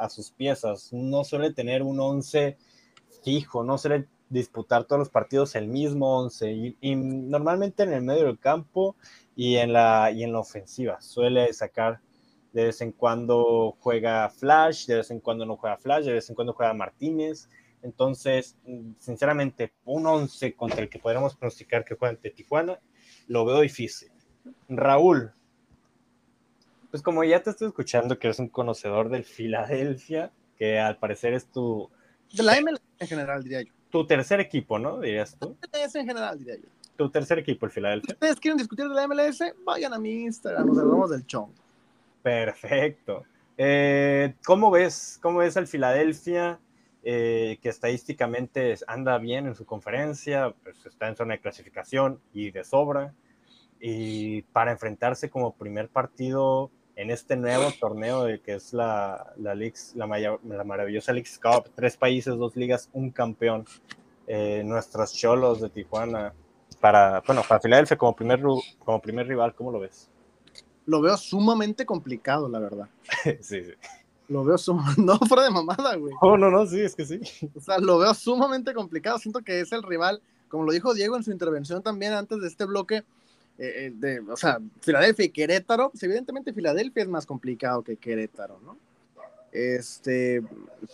a, sus piezas, no suele tener un 11 fijo, no suele disputar todos los partidos el mismo 11 y, y normalmente en el medio del campo y en la, y en la ofensiva suele sacar de vez en cuando juega Flash, de vez en cuando no juega Flash, de vez en cuando juega Martínez. Entonces, sinceramente, un 11 contra el que podríamos pronosticar que juega ante Tijuana, lo veo difícil. Raúl, pues como ya te estoy escuchando que eres un conocedor del Filadelfia, que al parecer es tu, De la MLS en general, diría yo. tu tercer equipo, ¿no? Dirías tú. MLS en general, diría yo. Tu tercer equipo, el Si Filadelfia. ustedes quieren discutir de la MLS, vayan a mi Instagram, nos hablamos del chong. Perfecto. Eh, ¿Cómo ves? ¿Cómo ves al Filadelfia? Eh, que estadísticamente anda bien en su conferencia, pues está en zona de clasificación y de sobra. Y para enfrentarse como primer partido en este nuevo torneo de que es la, la, Leagues- la, maya- la maravillosa Leagues Cup, tres países, dos ligas, un campeón. Eh, nuestros cholos de Tijuana para, bueno, para Filadelfia como primer, como primer rival, ¿cómo lo ves? Lo veo sumamente complicado, la verdad. sí, sí. Lo veo sumamente. No, fuera de mamada, güey. Oh, no, no, sí, es que sí. O sea, lo veo sumamente complicado. Siento que es el rival como lo dijo Diego en su intervención también antes de este bloque, eh, eh, de, o sea, Filadelfia y Querétaro, pues evidentemente Filadelfia es más complicado que Querétaro, ¿no? Este,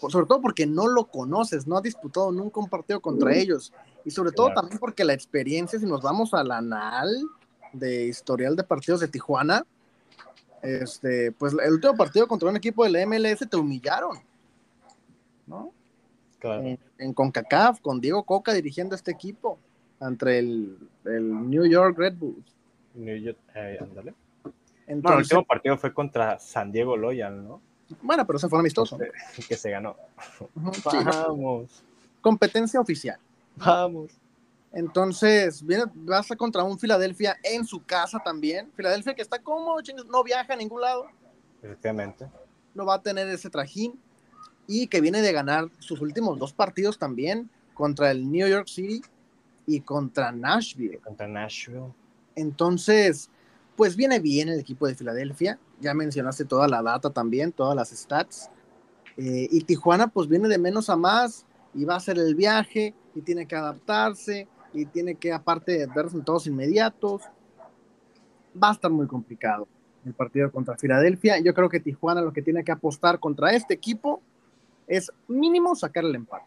sobre todo porque no lo conoces, no has disputado nunca un partido contra ellos, y sobre todo Claro. también porque la experiencia, si nos vamos al anal de historial de partidos de Tijuana, este, pues el último partido contra un equipo de la MLS te humillaron, ¿no? Claro. en, en CONCACAF, con Diego Coca dirigiendo este equipo ante el, el New York Red Bulls. New York- eh, ándale. Bueno, el último partido fue contra San Diego Loyal, ¿no? bueno, pero ese fue amistoso. Que se ganó. Sí, Vamos, competencia oficial. vamos. Entonces, viene, vas a contra un Filadelfia en su casa también. Filadelfia que está como, no viaja a ningún lado, Efectivamente. no va a tener ese trajín. Y que viene de ganar sus últimos dos partidos también contra el New York City y contra Nashville. Contra Nashville. Entonces, pues viene bien el equipo de Filadelfia. Ya mencionaste toda la data también, todas las stats. Eh, y Tijuana, pues viene de menos a más y va a hacer el viaje y tiene que adaptarse y tiene que, aparte, ver resultados inmediatos. Va a estar muy complicado el partido contra Filadelfia. Yo creo que Tijuana lo que tiene que apostar contra este equipo es mínimo sacar el empate.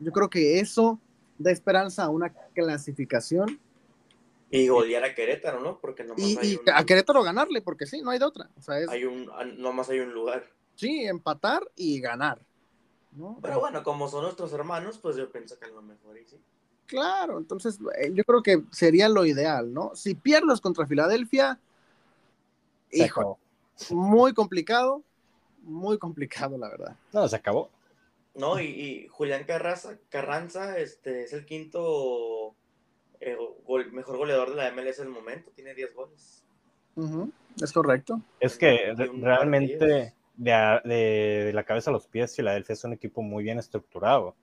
Yo creo que eso da esperanza a una clasificación Y golear a Querétaro, ¿no? Porque nomás y, hay, y un, a Querétaro ganarle, porque sí, no hay de otra. O sea, es hay un, nomás hay un lugar. sí, empatar y ganar. ¿no? Pero bueno, como son nuestros hermanos, pues yo pienso que es lo mejor. Y sí. Claro, entonces eh, yo creo que sería lo ideal, ¿no? Si pierdes contra Filadelfia, Se hijo, acabó. muy complicado, muy complicado, la verdad. No, se acabó. No, y, y Julián Carranza, Carranza este, es el quinto eh, gol- mejor goleador de la MLS en el momento. Tiene 10 goles. Es correcto. Es que realmente de la cabeza a los pies, Filadelfia es un equipo muy bien estructurado.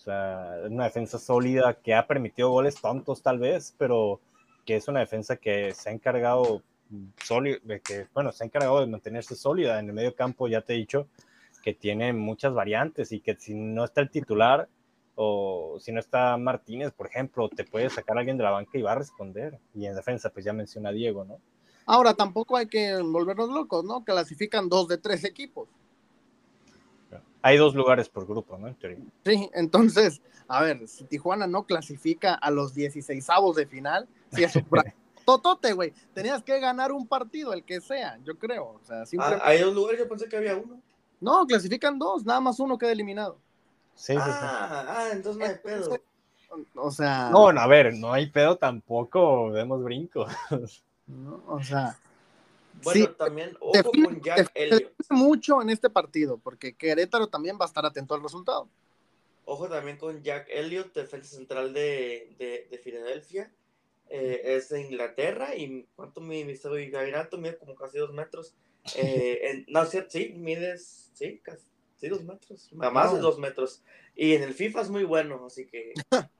O sea, es una defensa sólida que ha permitido goles tontos tal vez, pero que es una defensa que se ha encargado sólido, que, bueno, se ha encargado de mantenerse sólida en el medio campo, ya te he dicho, que tiene muchas variantes y que si no está el titular o si no está Martínez, por ejemplo, te puede sacar alguien de la banca y va a responder. Y en defensa, pues ya menciona Diego, ¿no? Ahora, tampoco hay que volvernos locos, ¿no? Clasifican dos de tres equipos. Hay dos lugares por grupo, ¿no? En teoría. Sí, entonces, a ver, si Tijuana no clasifica a los 16 de final, si es un totote, güey. Tenías que ganar un partido, el que sea, yo creo. O sea, Ah, simplemente- hay dos lugares, yo pensé que había uno. No, clasifican dos, nada más uno queda eliminado. Sí, sí, sí. ah, ah, entonces no hay pedo. O sea, No, no, a ver, no hay pedo tampoco, vemos brinco. ¿no? o sea, Bueno, sí, también, ojo define- con Jack Elliott. mucho en este partido, porque Querétaro también va a estar atento al resultado. Ojo también con Jack Elliott, defensa central de, de, de Filadelfia. Eh, es de Inglaterra y ¿cuánto mide mi Gairato? Mide como casi dos metros. Eh, en- no, sí, sí, mides, sí, casi sí, dos metros, más de dos metros. Y en el FIFA es muy bueno, así que,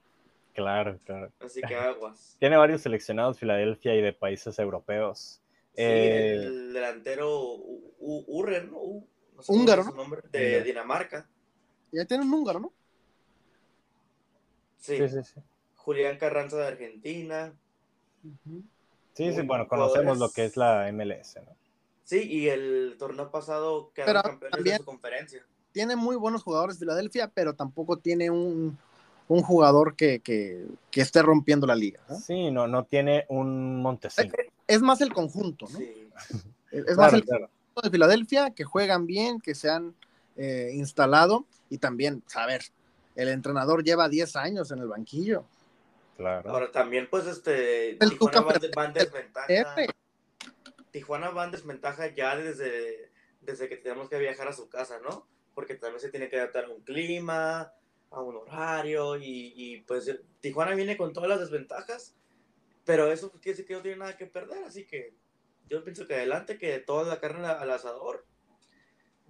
Claro, claro. así que aguas. Tiene varios seleccionados Filadelfia y de países europeos. Sí, Eh, el delantero U- U- Urrer, ¿no? U- no sé Húngaro, ¿no? nombre, de Húngaro. Dinamarca. Ya tienen un húngaro, ¿no? Sí. Sí, sí, sí. Julián Carranza de Argentina. Sí, sí, Muy bueno, jugadores. conocemos lo que es la MLS, ¿no? Sí, y el torneo pasado quedaron campeones también- de su conferencia. Tiene muy buenos jugadores Filadelfia, pero tampoco tiene un, un jugador que, que, que esté rompiendo la liga. Sí, no, no tiene un Montesino. Es más el conjunto, ¿no? Sí. Es más Claro, el claro. conjunto de Filadelfia, que juegan bien, que se han eh, instalado y también, pues, a ver, el entrenador lleva 10 años en el banquillo. claro. Ahora también, pues, este, El Tijuana va, va en desventaja. F. Tijuana va en desventaja ya desde, desde que tenemos que viajar a su casa, ¿no? Porque también se tiene que adaptar a un clima, a un horario, y, y, pues Tijuana viene con todas las desventajas, pero eso quiere decir que no tiene nada que perder, así que yo pienso que adelante, que toda la carne al asador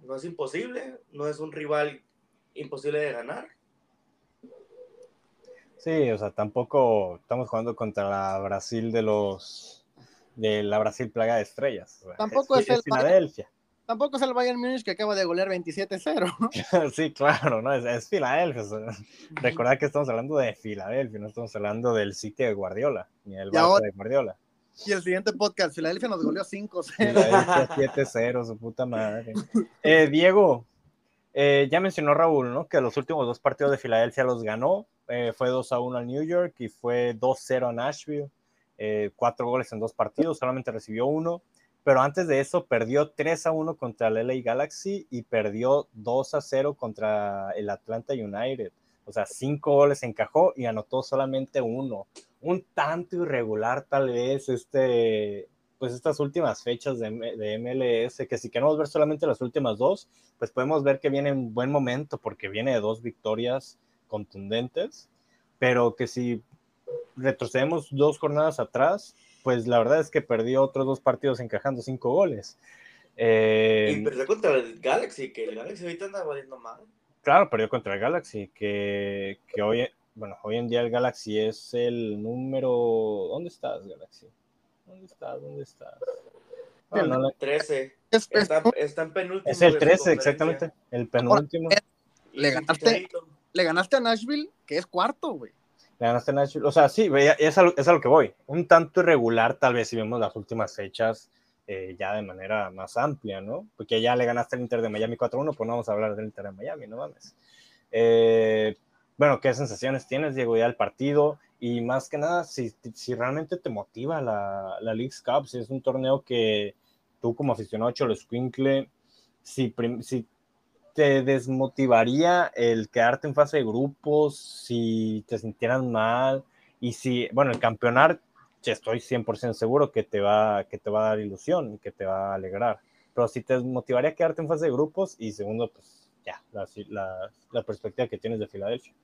no es imposible, no es un rival imposible de ganar. Sí, o sea, tampoco estamos jugando contra la Brasil de los de la Brasil plaga de estrellas. Tampoco es, es el Filadelfia. Tampoco es el Bayern Múnich que acaba de golear 27-0. ¿no? sí, claro, ¿no? Es, es Filadelfia. Recordad que estamos hablando de Filadelfia, no estamos hablando del City de Guardiola, ni del Barça de Guardiola. Y el siguiente podcast, Filadelfia nos goleó 5-0. Filadelfia 7-0, su puta madre. Eh, Diego, eh, ya mencionó Raúl, ¿no? Que los últimos dos partidos de Filadelfia los ganó. Eh, fue 2-1 al New York y fue 2-0 a Nashville. Eh, cuatro goles en dos partidos, solamente recibió uno. Pero antes de eso perdió 3-1 contra el LA Galaxy y perdió 2-0 contra el Atlanta United. O sea, cinco goles encajó y anotó solamente uno. Un tanto irregular tal vez este, pues estas últimas fechas de, de MLS, que si queremos ver solamente las últimas dos, pues podemos ver que viene en buen momento porque viene de dos victorias contundentes, pero que si retrocedemos dos jornadas atrás, pues la verdad es que perdió otros dos partidos encajando cinco goles. Eh, Y perdió contra el Galaxy, que el Galaxy ahorita anda valiendo mal. Claro, perdió contra el Galaxy, que, que hoy, bueno, hoy en día el Galaxy es el número... ¿Dónde estás, Galaxy? ¿Dónde estás? ¿Dónde estás? Ah, no, la- 13. Es- es- Está, está en penúltimo. es el de su 13, conferencia. exactamente, el penúltimo. Y Le ganaste. Le ganaste a Nashville, que es cuarto, güey. Le ganaste a Nashville. O sea, sí, es a, es a que voy. Un tanto irregular, tal vez, si vemos las últimas fechas eh, ya de manera más amplia, ¿no? Porque ya le ganaste al Inter de Miami 4-1, pues no vamos a hablar del Inter de Miami, no mames. Eh, bueno, ¿qué sensaciones tienes, Diego, ya del partido? Y más que nada, si, si realmente te motiva la, la League's Cup, si es un torneo que tú como aficionado Cholo Squinkle, si, si te desmotivaría el quedarte en fase de grupos, si te sintieras mal y si, bueno, el campeonar, estoy 100% seguro que te, va, que te va a dar ilusión y que te va a alegrar. Pero si te desmotivaría quedarte en fase de grupos y segundo, pues ya, la, la, la perspectiva que tienes de Filadelfia.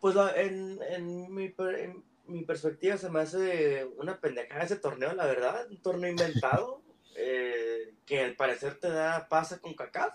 Pues en, en, mi, en mi perspectiva se me hace una pendejada ese torneo, la verdad. Un torneo inventado eh, que al parecer te da pasa con CACAF.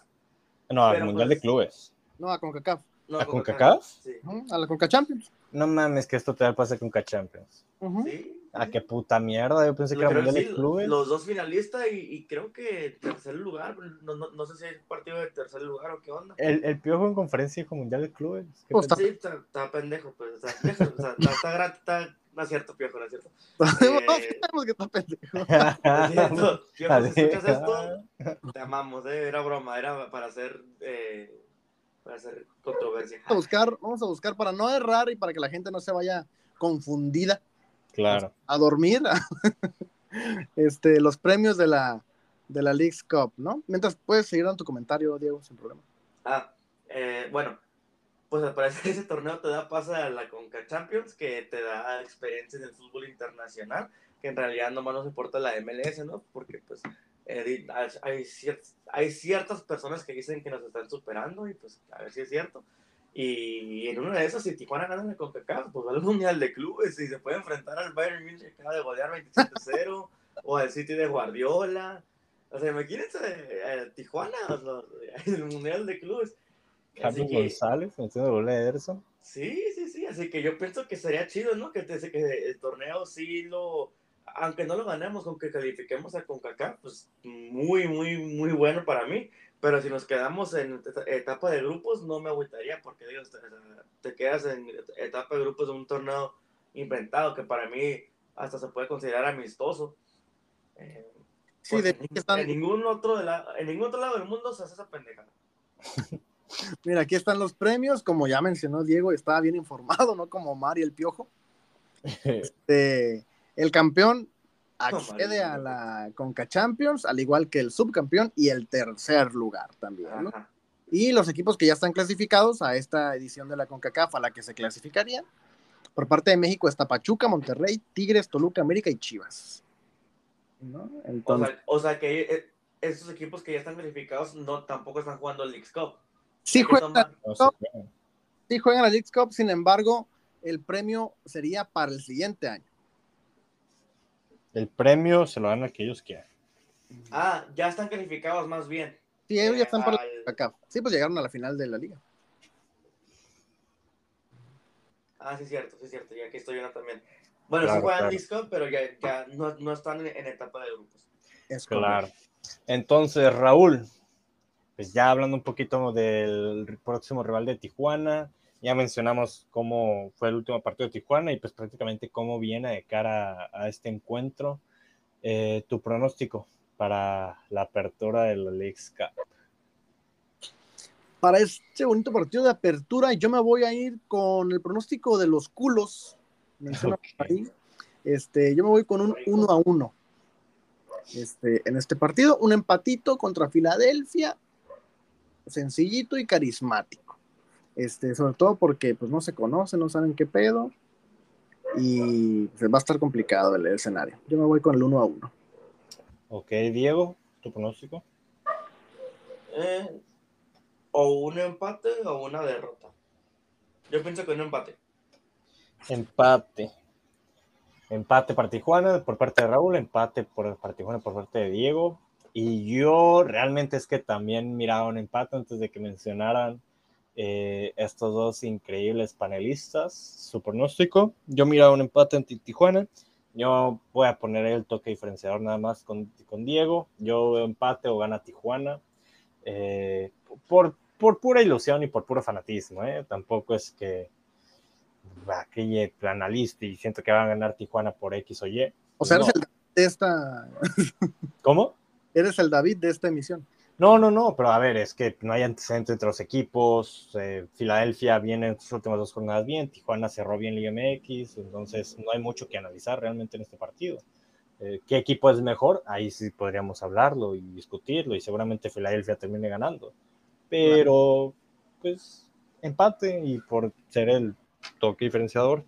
No, al Mundial pues, de Clubes. No, a CONCACAF. No, ¿A con CONCACAF? Sí. A la CONCA Champions. No mames, que esto te da el pase con K-Champions. Ujú. Sí. Ah, qué puta mierda, yo pensé que era Mundial sí, de Clubes. los dos finalistas y, y creo que tercer lugar. No, no, no sé si es partido de tercer lugar o qué onda. El, el piojo en conferencia dijo Mundial de Clubes. ¿Qué Pues, pensé? Sí, está, está pendejo, pues. Está, está, está- no es cierto, piojo, no es cierto. No, Eh, sabemos que está pendejo. No es cierto. Piojo, si escuchas esto, te amamos, ¿eh? Era broma, era para hacer, eh, para hacer controversia. Vamos a buscar, vamos a buscar para no errar y para que la gente no se vaya confundida Claro. a dormir. este, los premios de la de la League's Cup, ¿no? Mientras puedes seguir dando tu comentario, Diego, sin problema. Ah, eh, bueno, pues al parecer ese torneo te da paso a la Conca Champions, que te da experiencia en el fútbol internacional, que en realidad nomás nos importa la MLS, ¿no? Porque pues eh, hay, hay cier- hay ciertas personas que dicen que nos están superando y pues a ver si es cierto. Y en una de esas, si Tijuana gana la CONCACAF, pues va al Mundial de Clubes y se puede enfrentar al Bayern Munich que acaba de golear 27-0 o al City de Guardiola. O sea, imagínense eh, Tijuana, o el Mundial de Clubes. Carlos que, González, enciendo el gol de Ederson. sí, sí, sí, así que yo pienso que sería chido, ¿no? Que, te- que el torneo sí lo, aunque no lo ganemos, aunque califiquemos a CONCACAF, pues muy, muy, muy bueno para mí. Pero si nos quedamos en eta- etapa de grupos, no me agüitaría, porque digo, te, te quedas en etapa de grupos de un torneo inventado, que para mí hasta se puede considerar amistoso. Eh, Sí, pues, de en, que están- en ningún otro de la- en ningún otro lado del mundo se hace esa pendejada. Mira, aquí están los premios, como ya mencionó Diego, estaba bien informado, ¿no? Como Mari el Piojo. Este, el campeón accede a la Conca Champions, al igual que el subcampeón y el tercer lugar también, ¿no? Y los equipos que ya están clasificados a esta edición de la CONCACAF a la que se clasificarían. Por parte de México está Pachuca, Monterrey, Tigres, Toluca, América y Chivas. ¿No? O Entonces, sea, o sea que eh, esos equipos que ya están clasificados no tampoco están jugando el Leagues Cup. Sí, que juegan, No sé, bueno. sí juegan la League Cup, sin embargo, el premio sería para el siguiente año. El premio se lo dan a que ellos quieran. Ah, ya están calificados más bien. Sí, ellos ya están para la Al- CONCACAF. Sí, pues llegaron a la final de la liga. Ah, sí, es cierto, sí, es cierto. Ya que estoy viendo también. Bueno, Claro, sí juegan claro. Cup, pero ya, ya no, no están en, en etapa de grupos. Es Claro. Entonces, Raúl, pues ya hablando un poquito del próximo rival de Tijuana, ya mencionamos cómo fue el último partido de Tijuana y pues prácticamente cómo viene de cara a, este encuentro. Eh, tu pronóstico para la apertura del Leagues Cup. Para este bonito partido de apertura, yo me voy a ir con el pronóstico de los culos. Okay. Este, yo me voy con un 1 a 1. Este, en este partido, un empatito contra Filadelfia, sencillito y carismático. Este, sobre todo porque pues no se conocen, no saben qué pedo y pues, va a estar complicado el, escenario. Yo me voy con el 1 a 1. Ok, Diego, tu pronóstico. Eh, o un empate o una derrota. Yo pienso que un empate. Empate. Empate para Tijuana por parte de Raúl, empate por, para Tijuana por parte de Diego. Y yo realmente es que también miraba un empate antes de que mencionaran eh, estos dos increíbles panelistas su pronóstico. Yo miraba un empate en Tijuana. Yo voy a poner el toque diferenciador nada más con, con Diego. Yo veo empate o gana Tijuana. Eh, por, por pura ilusión y por puro fanatismo. ¿eh? Tampoco es que aquel analista y siento que van a ganar Tijuana por X o Y. O sea, eres el de esta. ¿Cómo? Eres el David de esta emisión. No, no, no, pero a ver, es que no hay antecedentes entre los equipos. Eh, Filadelfia viene en sus últimas dos jornadas bien, Tijuana cerró bien Liga MX, entonces no hay mucho que analizar realmente en este partido. Eh, ¿Qué equipo es mejor? Ahí sí podríamos hablarlo y discutirlo, y seguramente Filadelfia termine ganando. Pero, pues, empate y por ser el toque diferenciador,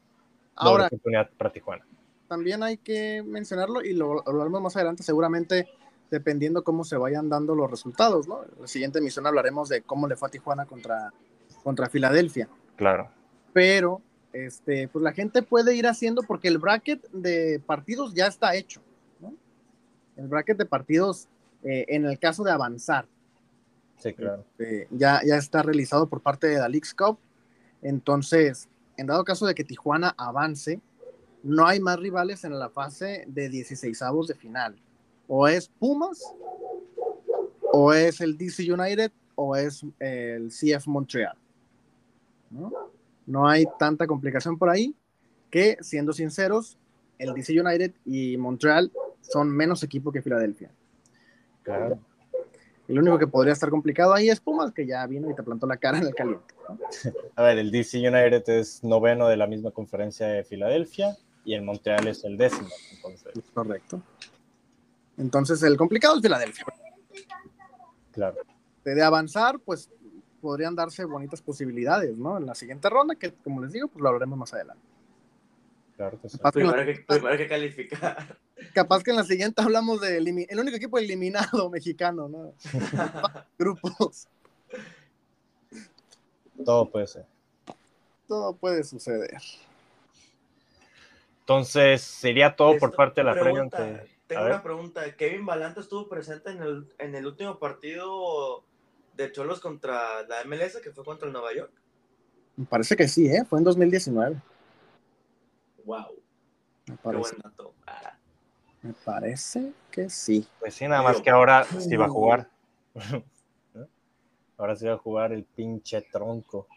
ahora oportunidad para Tijuana. También hay que mencionarlo y lo hablaremos más adelante, seguramente dependiendo cómo se vayan dando los resultados, ¿no? En la siguiente emisión hablaremos de cómo le fue a Tijuana contra, contra Filadelfia. Claro. Pero, este, pues la gente puede ir haciendo, porque el bracket de partidos ya está hecho, ¿no? El bracket de partidos, eh, en el caso de avanzar. Sí, claro. Este, ya, ya está realizado por parte de la Leagues Cup. Entonces, en dado caso de que Tijuana avance, no hay más rivales en la fase de 16 avos de final o es Pumas, o es el DC United, o es el CF Montreal. ¿no? no hay tanta complicación por ahí que, siendo sinceros, el DC United y Montreal son menos equipo que Filadelfia. Claro. El único que podría estar complicado ahí es Pumas, que ya vino y te plantó la cara en el caliente. A ver, el DC United es noveno de la misma conferencia de Filadelfia y el Montreal es el décimo. Entonces. Correcto. Entonces, el complicado es Filadelfia. Claro. De avanzar, pues podrían darse bonitas posibilidades, ¿no? En la siguiente ronda, que como les digo, pues lo hablaremos más adelante. Claro. Primero, que, primero que calificar. Capaz que en la siguiente hablamos de el único equipo eliminado mexicano, ¿no? Grupos. Todo puede ser. Todo puede suceder. Entonces, sería todo por parte de la pregunta, tengo una pregunta. ¿Kevin Balanta estuvo presente en el, en el último partido de Cholos contra la MLS, que fue contra el Nueva York? Me parece que sí, ¿eh? Fue en 2019. Wow. Me parece. Qué buen dato. Ah. Me parece que sí. Pues sí, nada más que ahora sí va a jugar. ahora sí va a jugar el pinche tronco.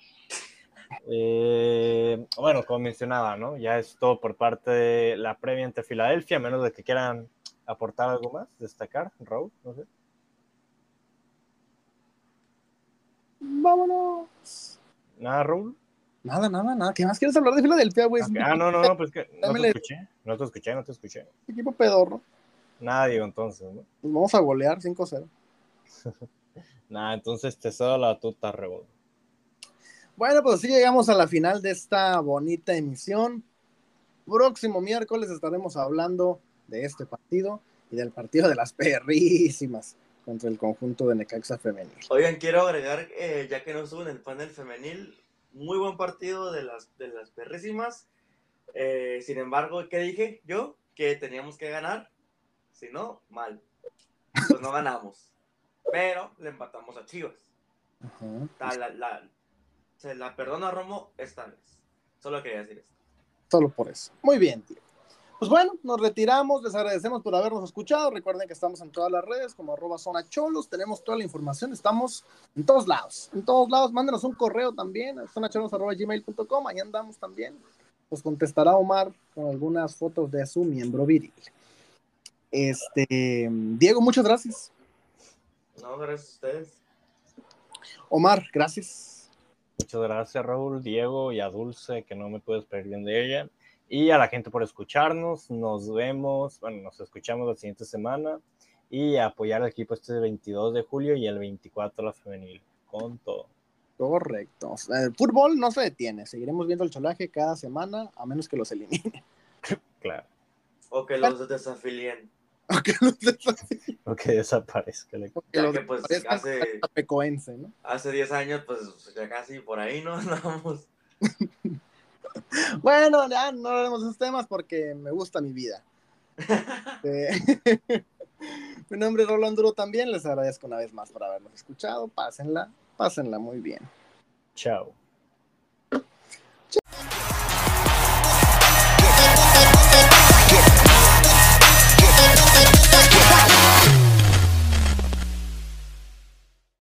Eh, bueno, como mencionaba, ¿no? Ya es todo por parte de la previa ante Filadelfia, a menos de que quieran aportar algo más, destacar, Raúl, no sé. Vámonos. Nada, Raúl. Nada, nada, nada. ¿Qué más quieres hablar de Filadelfia, güey? Ah, no, no, no, pues que no te escuché. No te escuché, no te escuché. Equipo pedorro. Nada, digo, entonces, ¿no? Pues vamos a golear 5-0. Nada, entonces te cedo la tuta, Raúl. Bueno, pues sí llegamos a la final de esta bonita emisión. Próximo miércoles estaremos hablando de este partido y del partido de las perrísimas contra el conjunto de Necaxa femenil. Oigan, quiero agregar, eh, ya que no estuvo en el panel femenil, muy buen partido de las, de las perrísimas. Eh, sin embargo, ¿qué dije yo? Que teníamos que ganar. Si no, mal. Pues no ganamos. Pero le empatamos a Chivas. se la perdona a Romo esta vez. Solo quería decir esto. Solo por eso. Muy bien, tío. Pues bueno, nos retiramos, les agradecemos por habernos escuchado. Recuerden que estamos en todas las redes como arroba zona cholos, tenemos toda la información, estamos en todos lados, en todos lados. Mándenos un correo también, zonacholos.gmail.com, ahí andamos también. Nos contestará Omar con algunas fotos de su miembro viril. Este, Diego, muchas gracias. No, gracias a ustedes. Omar, gracias. Muchas gracias, Raúl, Diego y a Dulce, que no me puedo despedir bien de ella. Y a la gente por escucharnos. Nos vemos, bueno, nos escuchamos la siguiente semana. Y apoyar al equipo este 22 de julio y el 24 la femenil. Con todo. Correcto. El fútbol no se detiene. Seguiremos viendo el cholaje cada semana, a menos que los elimine. Claro. O que los desafilien. O que los desafíe. O que desaparezca. el equipo. O que los que, pues, hace- tapecoense, ¿no? Hace 10 años, pues ya casi por ahí no andamos. Bueno, ya no haremos esos temas porque me gusta mi vida. Eh, mi nombre es Rolando Duro también. Les agradezco una vez más por habernos escuchado. Pásenla, pásenla muy bien. Chao.